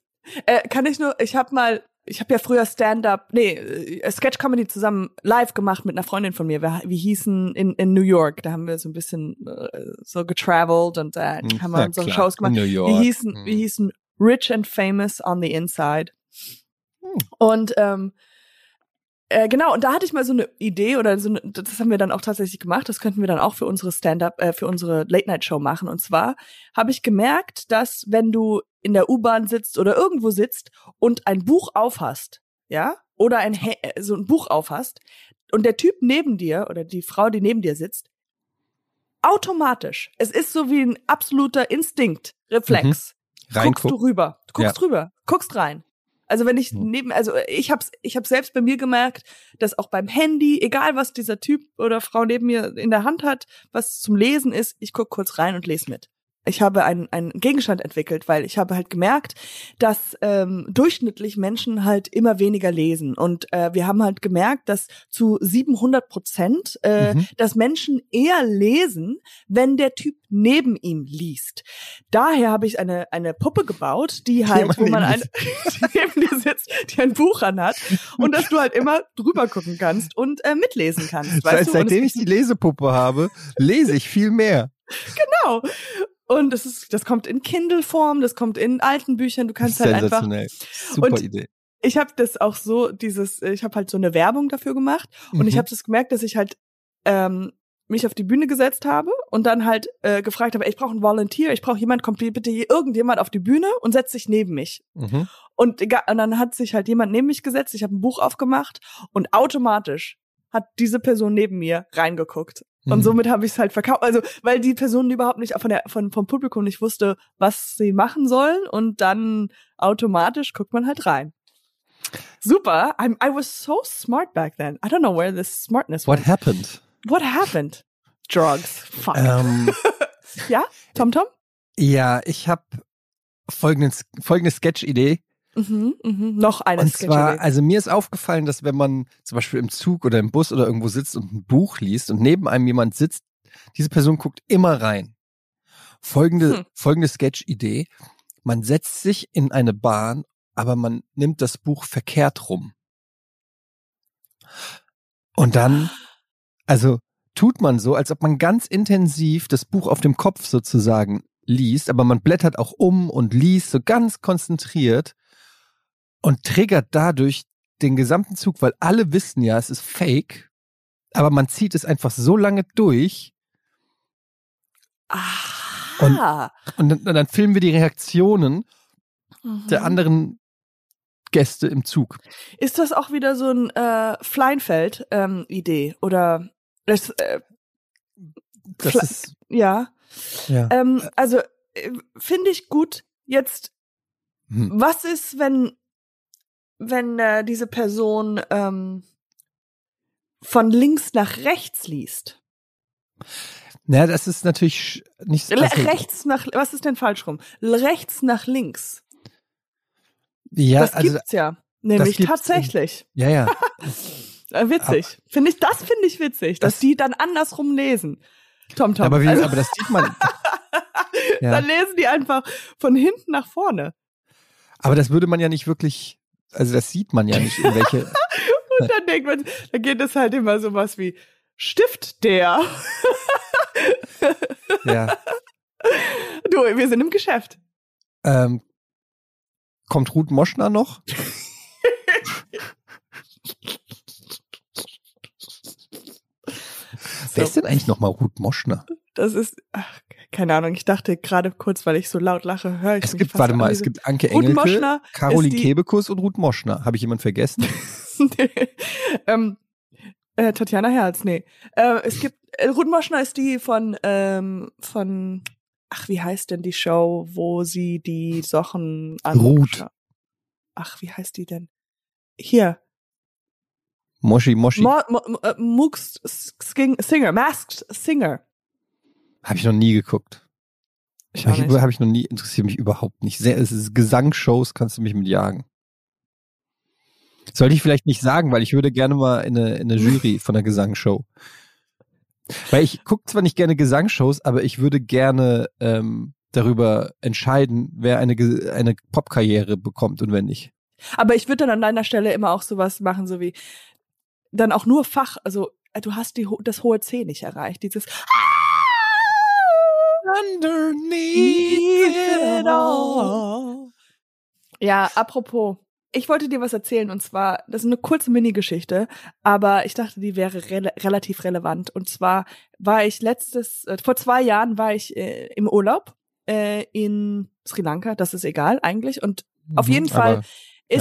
Äh, kann ich nur, ich habe mal, ich habe ja früher Stand-up, nee, äh, Sketch-Comedy zusammen live gemacht mit einer Freundin von mir. Wir, wir hießen in, in New York, da haben wir so ein bisschen äh, so getravelt und äh, Hm, haben wir unsere klar, Shows gemacht. New York. Wir hießen, Hm. wir hießen Rich and Famous on the Inside. Hm. Und ähm, äh, genau, und da hatte ich mal so eine Idee oder so eine, das haben wir dann auch tatsächlich gemacht, das könnten wir dann auch für unsere Stand-up, äh, für unsere Late-Night-Show machen. Und zwar habe ich gemerkt, dass wenn du in der U-Bahn sitzt oder irgendwo sitzt und ein Buch aufhast, ja, oder ein He äh, so ein Buch aufhast und der Typ neben dir oder die Frau, die neben dir sitzt, automatisch, es ist so wie ein absoluter Instinkt, Reflex, guckst du rüber, guckst Ja. rüber, guckst rein. Also wenn ich Mhm. neben, also ich hab's, ich hab's selbst bei mir gemerkt, dass auch beim Handy, egal was dieser Typ oder Frau neben mir in der Hand hat, was zum Lesen ist, ich guck kurz rein und lese mit. Ich habe einen, einen Gegenstand entwickelt, weil ich habe halt gemerkt, dass ähm, durchschnittlich Menschen halt immer weniger lesen. Und äh, wir haben halt gemerkt, dass zu 700 Prozent, äh, Mhm. dass Menschen eher lesen, wenn der Typ neben ihm liest. Daher habe ich eine, eine Puppe gebaut, die halt, wo man ein, neben dir sitzt, die ein Buch anhat und dass du halt immer drüber gucken kannst und äh, mitlesen kannst. Seit, Weißt? Und seitdem ich die Lesepuppe habe, lese ich viel mehr. Genau. Und das ist, das kommt in Kindle-Form, das kommt in alten Büchern. Du kannst halt einfach. Super Idee. Ich habe das auch so, dieses, ich habe halt so eine Werbung dafür gemacht und ich Mhm. habe das gemerkt, dass ich halt ähm, mich auf die Bühne gesetzt habe und dann halt äh, gefragt habe, ich brauche einen Volunteer, ich brauche jemand, kommt bitte hier irgendjemand auf die Bühne und setzt sich neben mich. Mhm. Und, egal, und dann hat sich halt jemand neben mich gesetzt, ich habe ein Buch aufgemacht und automatisch hat diese Person neben mir reingeguckt. Und Mhm. somit habe ich es halt verkauft. Also, weil die Person überhaupt nicht von der, von, vom Publikum nicht wusste, was sie machen sollen. Und dann automatisch guckt man halt rein. Super. I'm, I was so smart back then. I don't know where this smartness What went. happened? What happened? Drugs. Fuck. Ähm, Ja? Tom Tom? ja, ich habe folgende, folgende Sketch-Idee. Mhm, mhm. Noch eine Und zwar, also mir ist aufgefallen, dass wenn man zum Beispiel im Zug oder im Bus oder irgendwo sitzt und ein Buch liest und neben einem jemand sitzt, diese Person guckt immer rein. Folgende, Hm. folgende Sketch-Idee. Man setzt sich in eine Bahn, aber man nimmt das Buch verkehrt rum. Und dann, also tut man so, als ob man ganz intensiv das Buch auf dem Kopf sozusagen liest, aber man blättert auch um und liest so ganz konzentriert und triggert dadurch den gesamten Zug, weil alle wissen ja, es ist fake, aber man zieht es einfach so lange durch Aha. und dann, dann filmen wir die Reaktionen der Mhm. anderen Gäste im Zug. Ist das auch wieder so ein äh, Fleinfeld-Idee? Oder das, äh, Das ist, ja. ja. Ähm, also äh, finde ich gut. Jetzt, Hm. was ist, wenn, wenn äh, diese Person ähm, von links nach rechts liest? Naja, das ist natürlich nicht Le also, rechts nach, was ist denn falsch rum? Rechts nach links. Ja, das also, gibt's ja. Nämlich gibt's tatsächlich. ja, ja. Äh, witzig. Finde ich, das finde ich witzig, dass Das- die dann andersrum lesen. Tom Tom. aber, wie, also, aber das sieht man. ja. Dann lesen die einfach von hinten nach vorne. Aber das würde man ja nicht wirklich, also das sieht man ja nicht, in welche. Und dann denkt man, da geht es halt immer sowas wie Stift der. ja. Du, wir sind im Geschäft. Ähm, kommt Ruth Moschner noch? Wer ist denn eigentlich nochmal Ruth Moschner? Das ist, ach, keine Ahnung, ich dachte gerade kurz, weil ich so laut lache, höre ich Es mich gibt, fast warte mal, es gibt Anke Engelke, Caroline Kebekus und Ruth Moschner. Habe ich jemand vergessen? ähm, äh, Tatjana Herz, nee. Äh, es gibt, äh, Ruth Moschner ist die von, ähm, von, ach, wie heißt denn die Show, wo sie die Sachen an. Ruth. Ach, wie heißt die denn? Hier. Moschi, Moschi. Mo, Mo, Mo, äh, Sking, Singer, Masked Singer. Habe ich noch nie geguckt. Ich Habe ich, hab ich noch nie, interessiert mich überhaupt nicht. Sehr, es ist Gesangsshows, kannst du mich mit jagen. Sollte ich vielleicht nicht sagen, weil ich würde gerne mal in eine, in eine Jury von einer Gesangsshow. Weil ich gucke zwar nicht gerne Gesangsshows, aber ich würde gerne ähm, darüber entscheiden, wer eine, eine Popkarriere bekommt und wer nicht. Aber ich würde dann an deiner Stelle immer auch sowas machen, so wie dann auch nur Fach, also äh, du hast die, das hohe C nicht erreicht, dieses Underneath Ja, apropos, ich wollte dir was erzählen und zwar, das ist eine kurze Mini-Geschichte, aber ich dachte, die wäre rela relativ relevant. Und zwar war ich letztes, äh, vor zwei Jahren war ich äh, im Urlaub äh, in Sri Lanka, das ist egal eigentlich. Und auf jeden Fall Mhm, aber-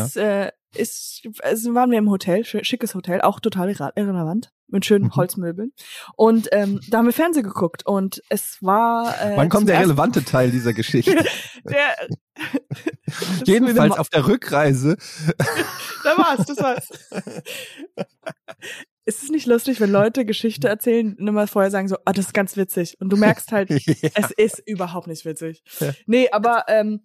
ist, äh, ist, also waren wir im Hotel, sch- schickes Hotel, auch total irre- irrelevant, mit schönen Mhm. Holzmöbeln. Und ähm, da haben wir Fernsehen geguckt und es war. Äh, Wann kommt der relevante Teil dieser Geschichte? Der, Jedenfalls auf der Rückreise. Da war's, das war's. ist es nicht lustig, wenn Leute Geschichte erzählen und immer vorher sagen so, ah, das ist ganz witzig. Und du merkst halt, es ist überhaupt nicht witzig. Ja. Nee, aber ähm,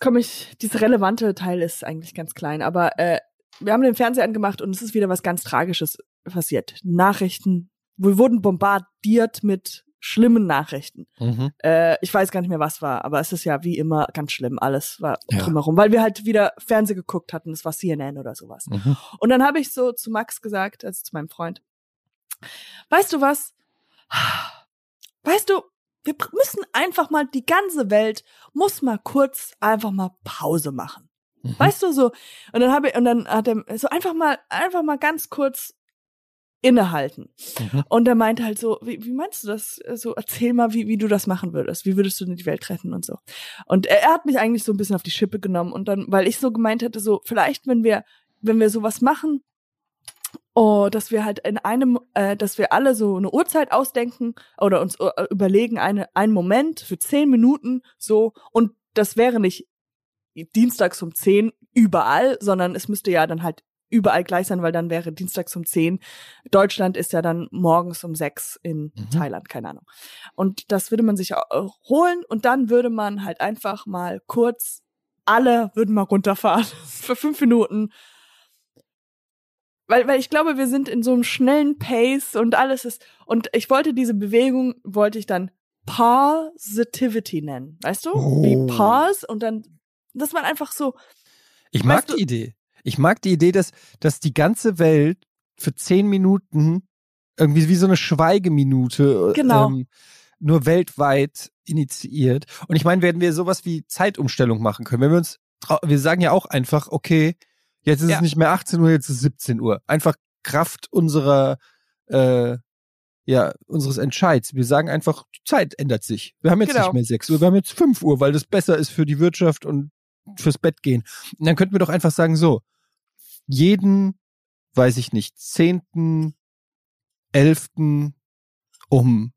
jetzt komme ich, dieser relevante Teil ist eigentlich ganz klein, aber äh, wir haben den Fernseher angemacht und es ist wieder was ganz Tragisches passiert. Nachrichten, wir wurden bombardiert mit schlimmen Nachrichten. Mhm. Äh, ich weiß gar nicht mehr, was war, aber es ist ja wie immer ganz schlimm. Alles war Ja. drumherum, weil wir halt wieder Fernsehen geguckt hatten. Es war CNN oder sowas. Mhm. Und dann habe ich so zu Max gesagt, also zu meinem Freund, weißt du was? Wir müssen einfach mal, die ganze Welt muss mal kurz einfach mal Pause machen. Mhm. Weißt du so? Und dann habe ich, und dann hat er so einfach mal, einfach mal ganz kurz innehalten. Mhm. Und er meinte halt so, wie, wie meinst du das? So, erzähl mal, wie, wie du das machen würdest. Wie würdest du denn die Welt retten und so. Und er, er hat mich eigentlich so ein bisschen auf die Schippe genommen und dann, weil ich so gemeint hätte, so, vielleicht, wenn wir, wenn wir sowas machen, oh, dass wir halt in einem, äh, dass wir alle so eine Uhrzeit ausdenken oder uns äh, überlegen, eine, einen Moment für zehn Minuten so und das wäre nicht dienstags um zehn überall, sondern es müsste ja dann halt überall gleich sein, weil dann wäre dienstags um zehn. Deutschland ist ja dann morgens um sechs in Mhm. Thailand, keine Ahnung. Und das würde man sich auch holen und dann würde man halt einfach mal kurz alle würden mal runterfahren für fünf Minuten. Weil, weil ich glaube, wir sind in so einem schnellen Pace und alles ist, und ich wollte diese Bewegung, wollte ich dann Positivity nennen. Weißt du? Oh. Wie Pause und dann, dass man einfach so, Ich mag du- die Idee. Ich mag die Idee, dass, dass die ganze Welt für zehn Minuten irgendwie wie so eine Schweigeminute Genau. ähm, nur weltweit initiiert. Und ich meine, werden wir sowas wie Zeitumstellung machen können, wenn wir uns, wir sagen ja auch einfach, okay, jetzt ist Ja. es nicht mehr 18 Uhr, jetzt ist es 17 Uhr. Einfach Kraft unserer, äh, ja, unseres Entscheids. Wir sagen einfach, die Zeit ändert sich. Wir haben jetzt Genau. nicht mehr 6 Uhr, wir haben jetzt 5 Uhr, weil das besser ist für die Wirtschaft und fürs Bett gehen. Und dann könnten wir doch einfach sagen, so, jeden, weiß ich nicht, zehnten, elften um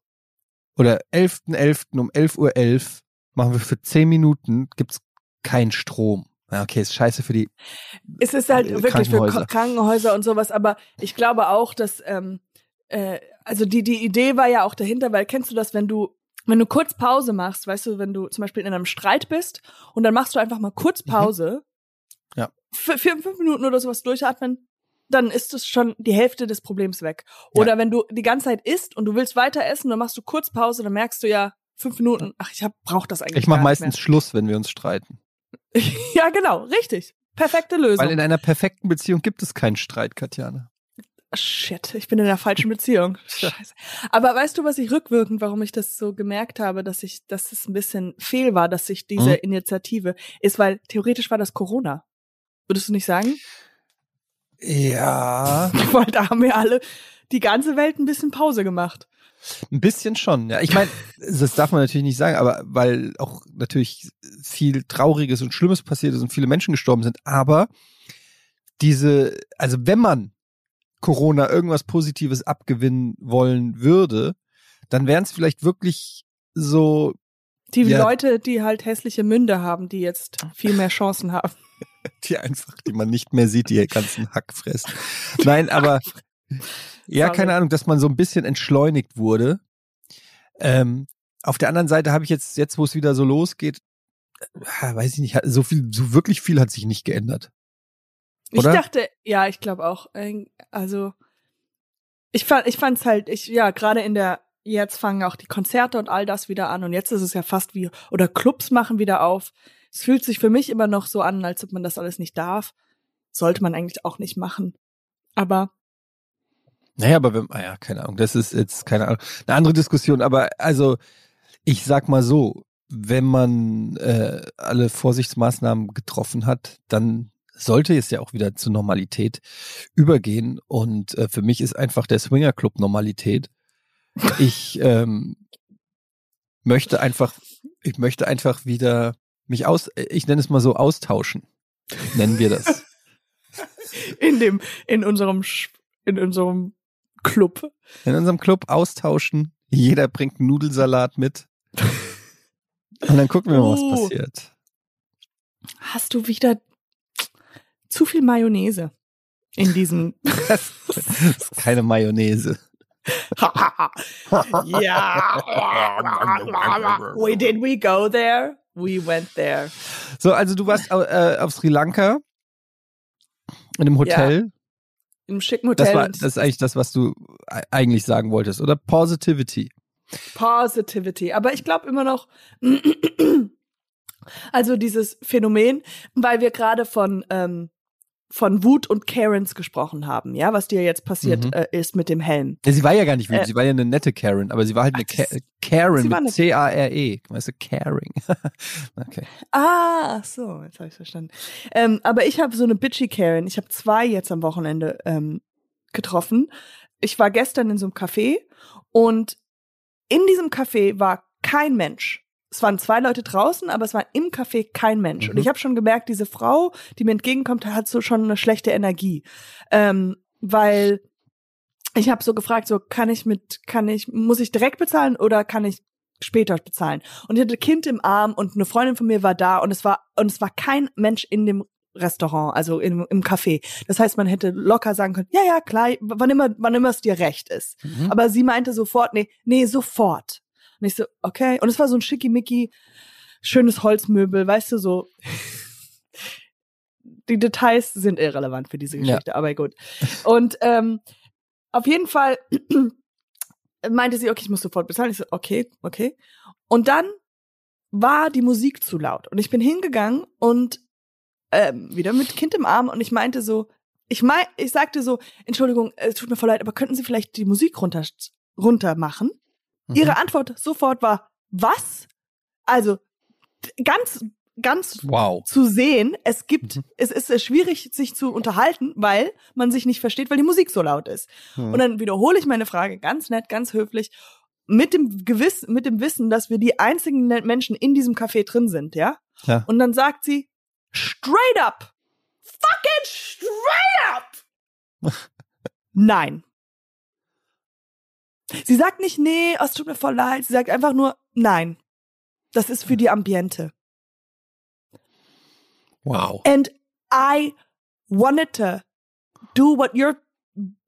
oder 11.11. um 11.11 Uhr machen wir für 10 Minuten, gibt's keinen Strom. Ja, okay, ist scheiße für die. Es ist halt Äh, wirklich für Krankenhäuser. Ko- Krankenhäuser und sowas, aber ich glaube auch, dass, ähm, äh, also die, die Idee war ja auch dahinter, weil kennst du das, wenn du, wenn du kurz Pause machst, weißt du, wenn du zum Beispiel in einem Streit bist und dann machst du einfach mal kurz Pause. Mhm. Ja. Für, für fünf Minuten oder sowas durchatmen, dann ist es schon die Hälfte des Problems weg. Oder wenn du die ganze Zeit isst und du willst weiter essen, dann machst du kurz Pause, dann merkst du ja, fünf Minuten, ach, ich hab, brauch das eigentlich Ich mache meistens Schluss, wenn wir uns streiten. ja, genau, richtig. Perfekte Lösung. Weil in einer perfekten Beziehung gibt es keinen Streit, Katjana. Shit, ich bin in der falschen Beziehung. Scheiße. Aber weißt du, was ich rückwirkend, warum ich das so gemerkt habe, dass ich, dass es ein bisschen fehl war, dass ich diese Mhm. Initiative ist, weil theoretisch war das Corona. Würdest du nicht sagen? Ja, Weil da haben wir alle die ganze Welt ein bisschen Pause gemacht. Ein bisschen schon. Ja, ich meine, das darf man natürlich nicht sagen, aber weil auch natürlich viel Trauriges und Schlimmes passiert ist und viele Menschen gestorben sind. Aber diese, also wenn man Corona irgendwas Positives abgewinnen wollen würde, dann wären es vielleicht wirklich so Die Ja. Leute, die halt hässliche Münde haben, die jetzt viel mehr Chancen haben. die einfach, die man nicht mehr sieht, die ganzen Hack fressen. Nein, aber ja, keine Ahnung, dass man so ein bisschen entschleunigt wurde. Ähm, auf der anderen Seite habe ich jetzt, jetzt wo es wieder so losgeht, äh, weiß ich nicht, so viel, so wirklich viel hat sich nicht geändert. Oder? Ich dachte, ja, ich glaube auch. Also ich fand, ich fand's halt, ich ja gerade in der jetzt fangen auch die Konzerte und all das wieder an und jetzt ist es ja fast wie oder Clubs machen wieder auf. Es fühlt sich für mich immer noch so an, als ob man das alles nicht darf. Sollte man eigentlich auch nicht machen. Aber Naja, aber wenn, ah ja, keine Ahnung, das ist jetzt keine Ahnung, eine andere Diskussion, aber also ich sag mal so, wenn man äh, alle Vorsichtsmaßnahmen getroffen hat, dann sollte es ja auch wieder zur Normalität übergehen und äh, für mich ist einfach der Swinger Club Normalität. Ich ähm, möchte einfach, ich möchte einfach wieder mich aus, ich nenne es mal so austauschen, nennen wir das. in dem, in unserem, in unserem Club. in unserem Club austauschen. Jeder bringt einen Nudelsalat mit. Und dann gucken wir mal, was Uh. passiert. Hast du wieder zu viel Mayonnaise in diesem Das ist keine Mayonnaise. ja. We did we go there? We went there. So, also du warst äh, auf Sri Lanka in einem Hotel. Im schicken Hotel. Das, war, das ist eigentlich das, was du eigentlich sagen wolltest, oder? Positivity. Positivity. Aber ich glaube immer noch, also dieses Phänomen, weil wir gerade von, ähm, von Wut und Karens gesprochen haben, ja, was dir jetzt passiert Mhm. äh, ist mit dem Helm. Ja, sie war ja gar nicht wütend, Äh. sie war ja eine nette Karen, aber sie war halt eine Ka Karen mit C-A-R-E. Weißt du, Caring. okay. Ah, so, jetzt habe ich verstanden. Ähm, aber ich habe so eine bitchy Karen. Ich habe zwei jetzt am Wochenende ähm, getroffen. Ich war gestern in so einem Café und in diesem Café war kein Mensch. Es waren zwei Leute draußen, aber es war im Café kein Mensch. Und Mhm. ich habe schon gemerkt, diese Frau, die mir entgegenkommt, hat so schon eine schlechte Energie, ähm, weil ich habe so gefragt, so kann ich mit, kann ich, muss ich direkt bezahlen oder kann ich später bezahlen? Und ich hatte ein Kind im Arm und eine Freundin von mir war da und es war und es war kein Mensch in dem Restaurant, also im, im Café. Das heißt, man hätte locker sagen können, ja, ja, klar, wann immer, wann immer es dir recht ist. Mhm. Aber sie meinte sofort, nee, nee, sofort. Und ich so, okay. Und es war so ein schickimicki, schönes Holzmöbel, weißt du, so. Die Details sind irrelevant für diese Ja. Geschichte, aber gut. Und ähm, auf jeden Fall meinte sie, okay, ich muss sofort bezahlen. Ich so, okay, okay. Und dann war die Musik zu laut. Und ich bin hingegangen und ähm, wieder mit Kind im Arm und ich meinte so, ich mein, ich sagte so, Entschuldigung, es tut mir voll leid, aber könnten Sie vielleicht die Musik runter, runter machen? Mhm. Ihre Antwort sofort war, was? Also, ganz, ganz Wow. zu sehen, es gibt, Mhm. es ist äh, schwierig, sich zu unterhalten, weil man sich nicht versteht, weil die Musik so laut ist. Mhm. Und dann wiederhole ich meine Frage ganz nett, ganz höflich, mit dem Gewiss, mit dem Wissen, dass wir die einzigen Menschen in diesem Café drin sind, ja? Ja. Und dann sagt sie, straight up, fucking straight up, nein. Sie sagt nicht, nee, oh, es tut mir voll leid. Sie sagt einfach nur, nein. Das ist für die Ambiente. Wow. And I wanted to do what your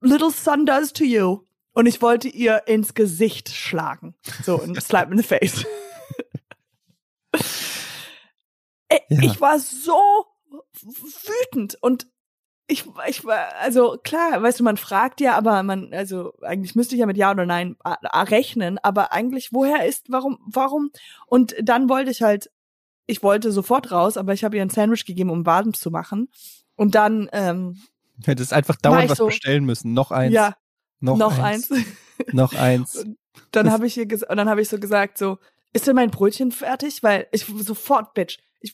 little son does to you. Und ich wollte ihr ins Gesicht schlagen. So, und slap in the face. Ja. Ich war so wütend und ich, ich war, also klar, weißt du, man fragt ja, aber man, also eigentlich müsste ich ja mit Ja oder Nein a- a- rechnen, aber eigentlich, woher ist, warum, warum? Und dann wollte ich halt, ich wollte sofort raus, aber ich habe ihr ein Sandwich gegeben, um warm zu machen. Und dann, ähm, Hättest einfach dauernd was so- bestellen müssen. Noch eins. ja, noch, noch, eins. eins. Noch eins. dann Das- habe ich ihr ges- und dann habe ich so gesagt so ist denn mein Brötchen fertig weil ich sofort bitch ich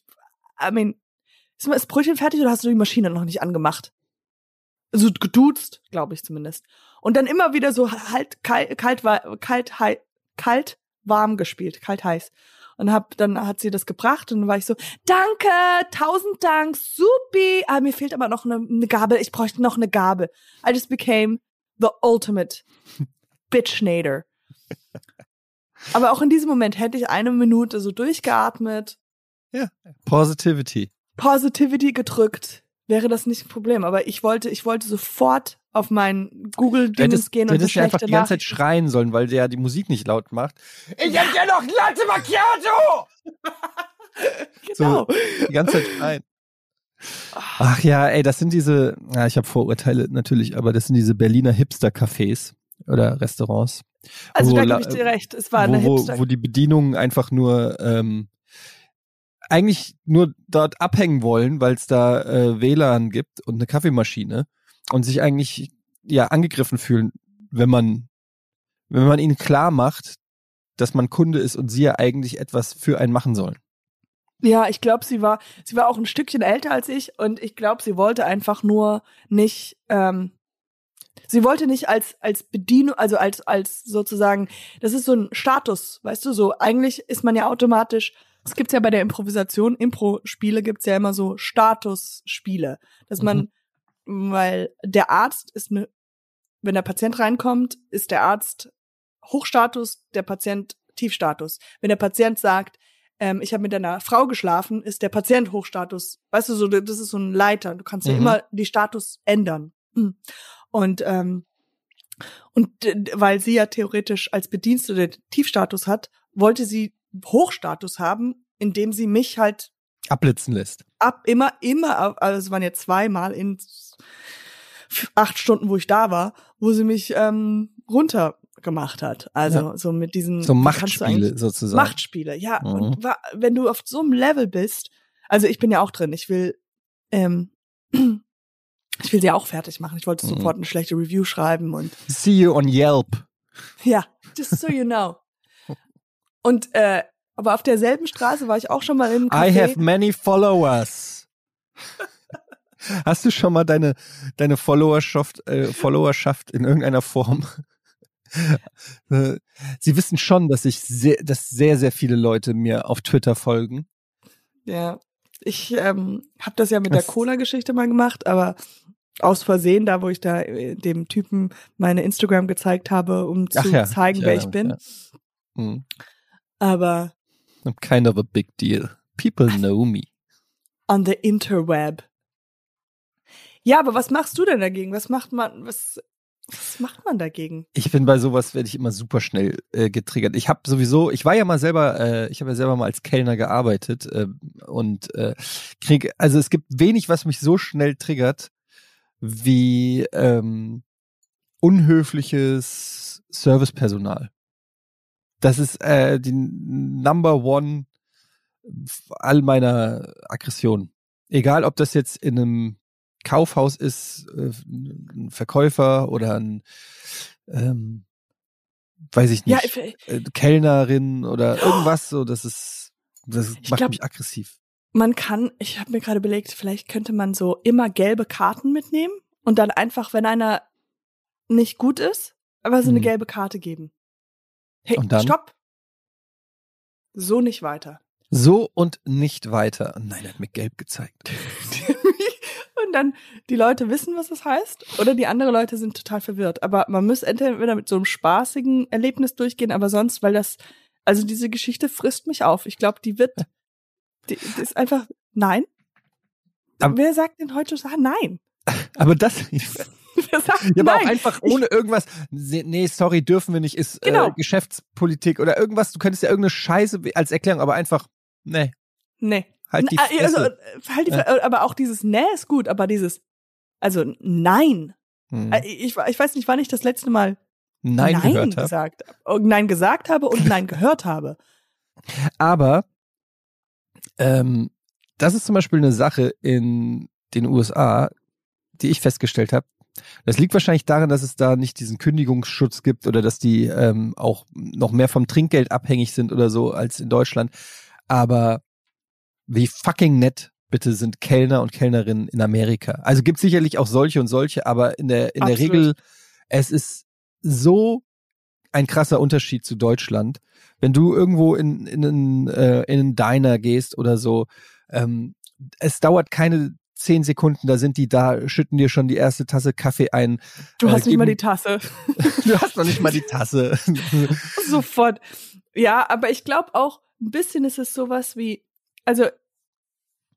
I mean ist das Brötchen fertig oder hast du die Maschine noch nicht angemacht? Also geduzt glaube ich zumindest. Und dann immer wieder so halt kalt kalt kalt hei, kalt warm gespielt kalt heiß. Und hab dann hat sie das gebracht und dann war ich so danke tausend Dank supi. Ah, mir fehlt aber noch eine, eine Gabel. Ich bräuchte noch eine Gabel. I just became the ultimate Bitchnader. Aber auch in diesem Moment hätte ich eine Minute so durchgeatmet, Positivity. Positivity gedrückt, wäre das nicht ein Problem. Aber ich wollte, ich wollte sofort auf mein Google Du hättest, Dingens gehen und eine hättest ja einfach schlechte die ganze Zeit schreien sollen, weil der die Musik nicht laut macht. Ich hätte ja noch Latte Macchiato! Genau. Die ganze Zeit schreien. Ach ja, ey, das sind diese, ja, ich habe Vorurteile natürlich, aber das sind diese Berliner Hipster-Cafés oder Restaurants. Also wo da gebe ich dir recht. Es war eine wo, wo, Hipster. wo die Bedienungen einfach nur ähm, eigentlich nur dort abhängen wollen, weil es da äh, WLAN gibt und eine Kaffeemaschine und sich eigentlich ja angegriffen fühlen, wenn man wenn man ihnen klar macht, dass man Kunde ist und sie ja eigentlich etwas für einen machen sollen. Ja, ich glaube, sie war, sie war auch ein Stückchen älter als ich und ich glaube, sie wollte einfach nur nicht, ähm, sie wollte nicht als als Bedienung, also als als sozusagen, das ist so ein Status, weißt du, so eigentlich ist man ja automatisch. Es gibt's ja bei der Improvisation, Impro-Spiele gibt's ja immer so Statusspiele, dass man, weil der Arzt ist eine, wenn der Patient reinkommt, ist der Arzt Hochstatus, der Patient Tiefstatus. Wenn der Patient sagt, ähm, ich habe mit einer Frau geschlafen, ist der Patient Hochstatus. Weißt du, so das ist so ein Leiter. Du kannst ja Mhm. immer die Status ändern. Und ähm, und d- weil sie ja theoretisch als Bedienstete Tiefstatus hat, wollte sie Hochstatus haben, indem sie mich halt Abblitzen lässt. ab immer immer also es waren ja zweimal in acht Stunden, wo ich da war, wo sie mich ähm, runtergemacht hat. Also Ja. so mit diesen So Machtspiele sozusagen. Machtspiele, ja. Mhm. Und wa- wenn du auf so einem Level bist, also ich bin ja auch drin, ich will, ähm, ich will sie auch fertig machen. Ich wollte Mhm. sofort eine schlechte Review schreiben und See you on Yelp. ja, just so you know. Und äh, aber auf derselben Straße war ich auch schon mal im Café. I have many followers. Hast du schon mal deine, deine Followerschaft, äh, Followerschaft in irgendeiner Form? Äh, Sie wissen schon, dass ich sehr, dass sehr, sehr viele Leute mir auf Twitter folgen. Ja, ich ähm, habe das ja mit der Cola-Geschichte mal gemacht, aber aus Versehen, da wo ich da äh, dem Typen meine Instagram gezeigt habe, um zu ja, zeigen, ich wer ich bin. mich, Hm. Aber I'm kind of a big deal. People know me. on the interweb. Ja, aber was machst du denn dagegen? Was macht man, was, was macht man dagegen? Ich bin bei sowas werde ich immer super schnell äh, getriggert. Ich habe sowieso, ich war ja mal selber, äh, ich habe ja selber mal als Kellner gearbeitet äh, und äh, krieg, also es gibt wenig, was mich so schnell triggert wie ähm, unhöfliches Servicepersonal. Das ist äh, die Number One all meiner Aggressionen. Egal, ob das jetzt in einem Kaufhaus ist, äh, ein Verkäufer oder ein, ähm, weiß ich Ja, nicht, ich- äh, Kellnerin oder irgendwas, so, das ist, das Ich macht glaub- mich aggressiv. man kann, ich habe mir gerade überlegt, vielleicht könnte man so immer gelbe Karten mitnehmen und dann einfach, wenn einer nicht gut ist, aber so eine Mhm. gelbe Karte geben. Hey, Und dann? stopp. So nicht weiter. So und nicht weiter. Nein, er hat mir gelb gezeigt. und dann die Leute wissen, was das heißt, oder die anderen Leute sind total verwirrt. Aber man muss entweder mit so einem spaßigen Erlebnis durchgehen, aber sonst, weil das, also diese Geschichte frisst mich auf. Ich glaube, die wird, die, die ist einfach, nein. Aber- Wer sagt denn heute schon, nein? Aber das, Wer sagt ja, aber nein? auch einfach ohne irgendwas, nee, sorry, dürfen wir nicht, ist Genau. äh, Geschäftspolitik oder irgendwas, du könntest ja irgendeine Scheiße als Erklärung, aber einfach, nee, Nee. halt die Na, also, Fresse. äh, halt die Fre- aber auch dieses Nee ist gut, aber dieses, also nein. Hm. Äh, Ich, ich weiß nicht, wann ich das letzte Mal Nein, gehört habe. gesagt, oh, nein gesagt habe und nein gehört habe. Aber ähm, das ist zum Beispiel eine Sache in den USA, die ich festgestellt habe. Das liegt wahrscheinlich daran, dass es da nicht diesen Kündigungsschutz gibt oder dass die ähm, auch noch mehr vom Trinkgeld abhängig sind oder so als in Deutschland. Aber wie fucking nett bitte sind Kellner und Kellnerinnen in Amerika. Also gibt sicherlich auch solche und solche, aber in der in der Absolut. Regel es ist so ein krasser Unterschied zu Deutschland. Wenn du irgendwo in, in, einen, äh, in einen Diner gehst oder so, ähm, es dauert keine zehn Sekunden, da sind die da, schütten dir schon die erste Tasse Kaffee ein. Du Äh, hast nicht mal die Tasse. Du hast noch nicht mal die Tasse. Sofort. Ja, aber ich glaube auch, ein bisschen ist es sowas wie, also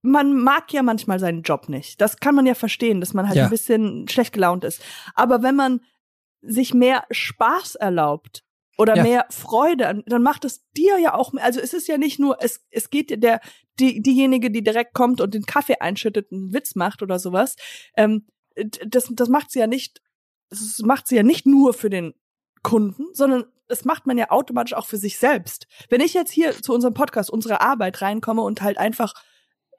man mag ja manchmal seinen Job nicht. Das kann man ja verstehen, dass man halt Ja. ein bisschen schlecht gelaunt ist. Aber wenn man sich mehr Spaß erlaubt oder Ja. mehr Freude, an- dann macht es dir ja auch mehr. Also es ist ja nicht nur, es, es geht der, die, diejenige, die direkt kommt und den Kaffee einschüttet, einen Witz macht oder sowas. Ähm, das, das macht sie ja nicht, das macht sie ja nicht nur für den Kunden, sondern das macht man ja automatisch auch für sich selbst. Wenn ich jetzt hier zu unserem Podcast, unserer Arbeit reinkomme und halt einfach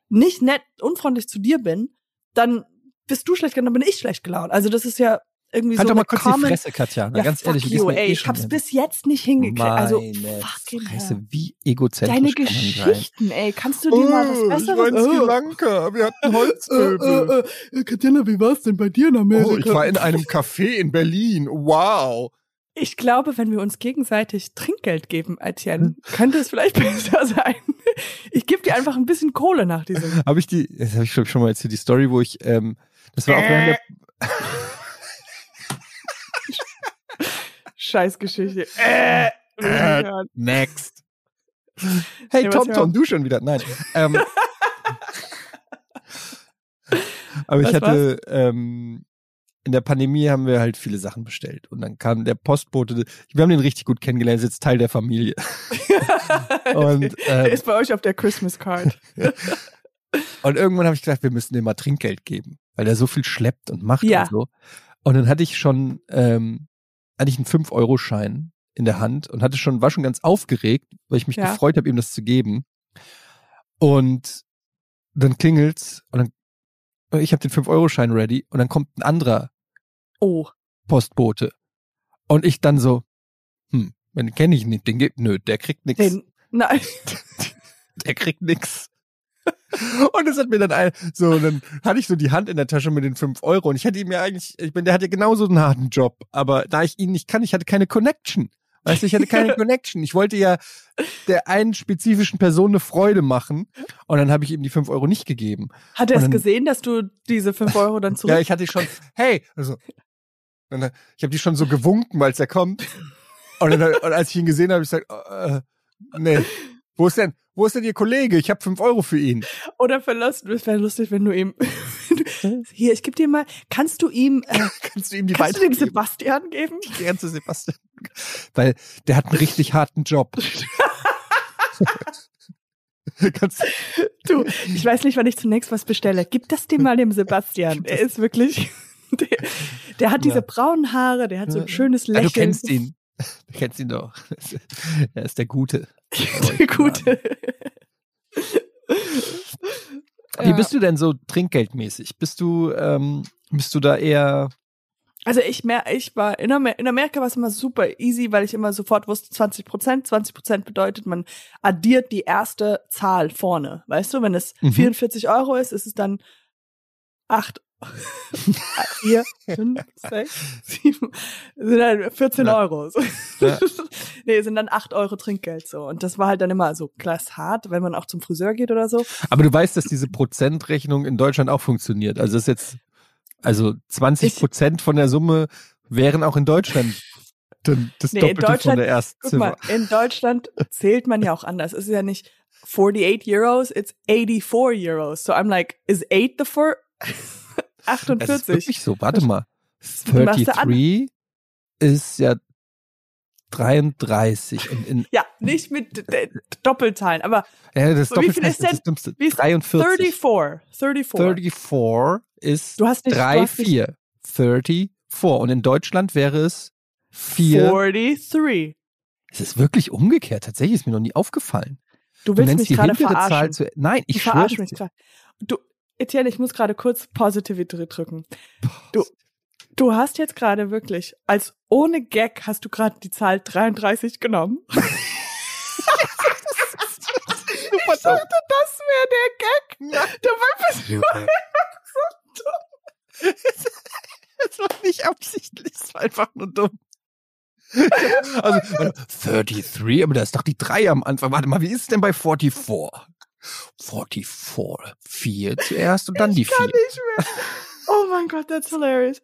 nicht nett, unfreundlich zu dir bin, dann bist du schlecht gelaunt, dann bin ich schlecht gelaunt. Also das ist ja irgendwie Halt so doch mal kurz common- die Fresse, Katja. Na, ja, ganz fuck ehrlich, you, ey, eh ich hab's wieder- bis jetzt nicht hingekriegt. Also fucking Fresse, wie egozentrisch Deine kann man sein. Geschichten, ey, kannst du dir mal was Besseres? Oh. Lanka, wir hatten Äh, äh, äh, Katjana, wie war's denn bei dir in Amerika? Oh, ich war in einem Café in Berlin. Wow. Ich glaube, wenn wir uns gegenseitig Trinkgeld geben, Etienne, könnte es vielleicht besser sein. Ich gebe dir einfach ein bisschen Kohle nach diesem. Habe ich die, das habe ich ich schon mal erzählt, die Story, wo ich, ähm, das war auch während der, Scheißgeschichte. Äh, ich Äh. Next. Hey, was Tom, Tom, du schon wieder. Nein. Ähm, aber ich Was hatte, ähm, in der Pandemie haben wir halt viele Sachen bestellt. Und dann kam der Postbote, wir haben den richtig gut kennengelernt, ist jetzt Teil der Familie. Und, Der ähm, ist bei euch auf der Christmas Card. Und irgendwann habe ich gedacht, wir müssen dem mal Trinkgeld geben, weil der so viel schleppt und macht Ja. und so. Und dann hatte ich schon, ähm, hatte ich einen 5-Euro-Schein in der Hand und hatte schon, war schon ganz aufgeregt, weil ich mich Ja. gefreut habe, ihm das zu geben. Und dann klingelt's und dann, und ich habe den 5-Euro-Schein ready und dann kommt ein anderer Oh. Postbote. Und ich dann so, hm, den kenne ich nicht, den gibt, nö, der kriegt nix. Den, nein. der kriegt nix. Und es hat mir dann ein, so, dann hatte ich so die Hand in der Tasche mit den fünf Euro und ich hätte ihm ja eigentlich, ich bin, der hatte genauso einen harten Job, aber da ich ihn nicht kann, ich hatte keine Connection. Weißt du, ich hatte keine Connection. Ich wollte ja der einen spezifischen Person eine Freude machen und dann habe ich ihm die fünf Euro nicht gegeben. Hat er es gesehen, dass du diese fünf Euro dann zurück... Ja, ich hatte schon, hey, also, dann, ich habe die schon so gewunken, weil er kommt. Und, dann, und als ich ihn gesehen habe, habe ich gesagt, äh, nee, wo ist denn, wo ist denn Ihr Kollege? Ich habe fünf Euro für ihn. Oder verlassen. Es wäre lustig, wenn du ihm... Hier, ich gebe dir mal... Kannst du ihm... Äh, Kannst du ihm die kannst du dem weitergeben? Sebastian geben? Gern zu Sebastian. Weil der hat einen richtig harten Job. Du, ich weiß nicht, wann ich zunächst was bestelle. Gib das dem mal dem Sebastian. Der ist wirklich... Der, der hat diese Ja. braunen Haare, der hat so ein schönes Lächeln. du kennst ihn. Du kennst ihn doch. Er ist der Gute. Der Gute. Wie bist du denn so trinkgeldmäßig? Bist du, ähm, bist du da eher Also ich mer ich war in, Amer in Amerika war es immer super easy, weil ich immer sofort wusste 20 Prozent. 20 Prozent bedeutet, man addiert die erste Zahl vorne. Weißt du, wenn es Mhm. 44 Euro ist, ist es dann 8 Vier, fünf, sechs, sieben, sind dann 14 Ja. Euro. So. Ja. nee, sind dann 8 Euro Trinkgeld so. Und das war halt dann immer so klass hart, wenn man auch zum Friseur geht oder so. Aber du weißt, dass diese Prozentrechnung in Deutschland auch funktioniert. Also das ist jetzt, also 20 Ich- Prozent von der Summe wären auch in Deutschland das Nee, in Doppelte von Deutschland- der ersten Guck mal, in Deutschland zählt man ja auch anders. Es ist ja nicht 48 Euros, it's 84 Euros. So I'm like, is 8 the four? Es ist 48. wirklich so. Warte mal. Du machst ja an- 33 ist ja 33. Und in, Ja, nicht mit Doppelzahlen, aber ja, das wie viel ist denn- das Dümmste. wie ist 43. 34. 34. 34 ist Du hast nicht, du 3, hast nicht 4. 34. Und in Deutschland wäre es 4. 43. Es ist wirklich umgekehrt. Tatsächlich ist mir noch nie aufgefallen. Du Du willst nennst mich die gerade verarschen. zu. Nein, ich verarsche schwöre mich gerade. Du, Etienne, ich muss gerade kurz Positivity drücken. Du, du hast jetzt gerade wirklich, als ohne Gag hast du gerade die Zahl 33 genommen. ich dachte, das wäre der Gag. Dabei bist du Das war nicht absichtlich, das war einfach nur dumm. Also, warte, 33, aber da ist doch die 3 am Anfang. Warte mal, wie ist es denn bei 44? 44, 4 zuerst und dann die 4. nicht mehr. Oh mein Gott, that's hilarious.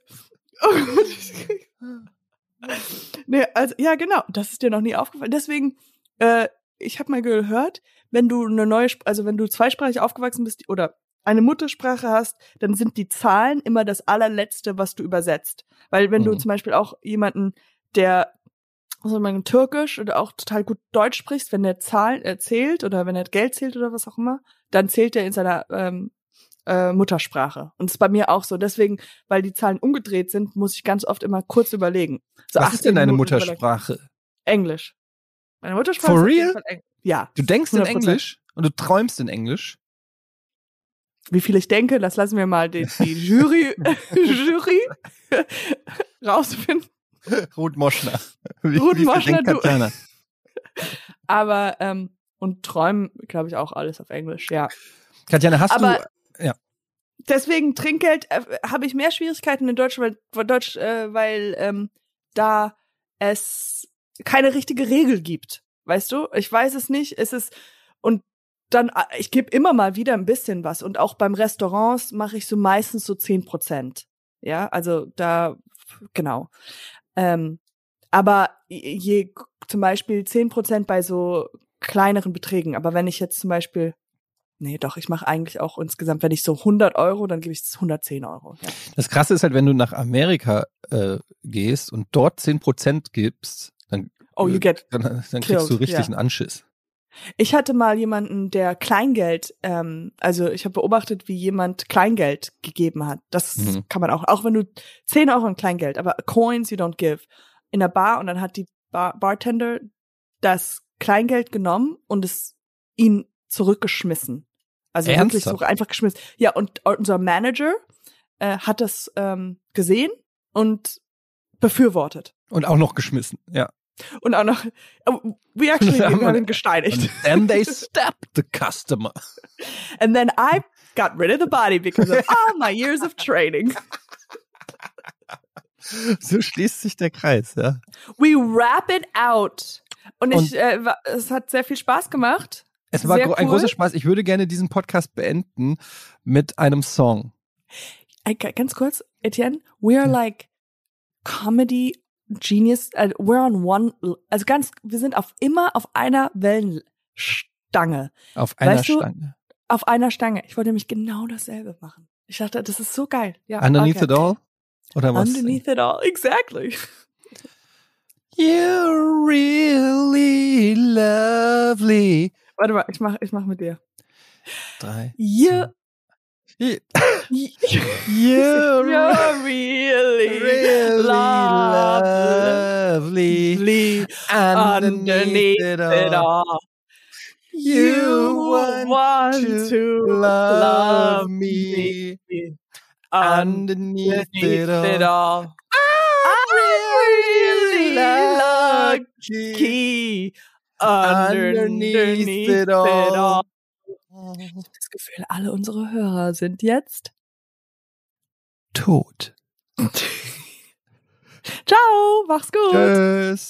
Oh Gott, ich nee, also, ja, genau, das ist dir noch nie aufgefallen. Deswegen, äh, ich habe mal gehört, wenn du eine neue, also wenn du zweisprachig aufgewachsen bist oder eine Muttersprache hast, dann sind die Zahlen immer das allerletzte, was du übersetzt. Weil wenn du Mhm. zum Beispiel auch jemanden, der also man Türkisch oder auch total gut Deutsch sprichst, wenn er Zahlen erzählt oder wenn er Geld zählt oder was auch immer, dann zählt er in seiner ähm, äh, Muttersprache. Und das ist bei mir auch so. Deswegen, weil die Zahlen umgedreht sind, muss ich ganz oft immer kurz überlegen. So Was ist 18 denn deine Minuten überlegen. Muttersprache? Englisch. Meine Muttersprache For real? Ja. Du denkst in 100%. Englisch und du träumst in Englisch. Wie viel ich denke, das lassen wir mal die, die Jury, Jury rausfinden. Ruth Moschner. Wie, Ruth wie Moschner, du- Katjana? Aber, ähm, und träumen, glaube ich, auch alles auf Englisch, ja. Katjana, hast Aber- du, Deswegen Trinkgeld äh, habe ich mehr Schwierigkeiten in Deutsch, weil, Deutsch, äh, weil ähm, da es keine richtige Regel gibt. Weißt du? Ich weiß es nicht. Es ist und dann äh, ich gebe immer mal wieder ein bisschen was und auch beim Restaurants mache ich so meistens so zehn Prozent. Ja, also da genau. Ähm, aber je zum Beispiel zehn Prozent bei so kleineren Beträgen. Aber wenn ich jetzt zum Beispiel Nee, doch, ich mache eigentlich auch insgesamt, wenn ich so 100 Euro, dann gebe ich 110 Euro. Ja. das Krasse ist halt, wenn du nach Amerika äh, gehst und dort 10% gibst, dann, Oh, you get. dann, dann kriegst killed, du richtig ja. einen Anschiss. Ich hatte mal jemanden, der Kleingeld, ähm, also ich habe beobachtet, wie jemand Kleingeld gegeben hat. Das Mhm. kann man auch, auch wenn du 10 Euro in Kleingeld, aber coins you don't give, in der Bar und dann hat die Bar Bartender das Kleingeld genommen und es ihn zurückgeschmissen. Also wirklich so einfach geschmissen. Ja, und unser Manager äh, hat das ähm, gesehen und befürwortet. Und auch noch geschmissen, ja. Und auch noch, oh, we actually haben wir haben wir- ihn gesteinigt. And then they stabbed the customer. And then I got rid of the body because of all my years of training. So schließt sich der Kreis, ja. We wrap it out. Und ich, Und- äh, es hat sehr viel Spaß gemacht. Es war gro ein cool. großer Spaß. Ich würde gerne diesen Podcast beenden mit einem Song. Ga- ganz kurz, Etienne, we are like Comedy Genius. Uh, we're on one, also ganz, wir sind auf immer auf einer Wellenstange. Auf einer Weißt du, Stange. Auf einer Stange. Ich wollte nämlich genau dasselbe machen. Ich dachte, das ist so geil. Ja, Underneath okay. it all? Oder was? Underneath it all. Exactly. You're really lovely. Warte mal, ich mach, ich mach mit dir. Drei. You, zwei. you're You're really, really lovely. lovely. Underneath it all. You want to love me. Underneath it all. I'm really lucky. Underneath it all. Das Gefühl, alle unsere Hörer sind jetzt tot. Ciao, mach's gut. Tschüss.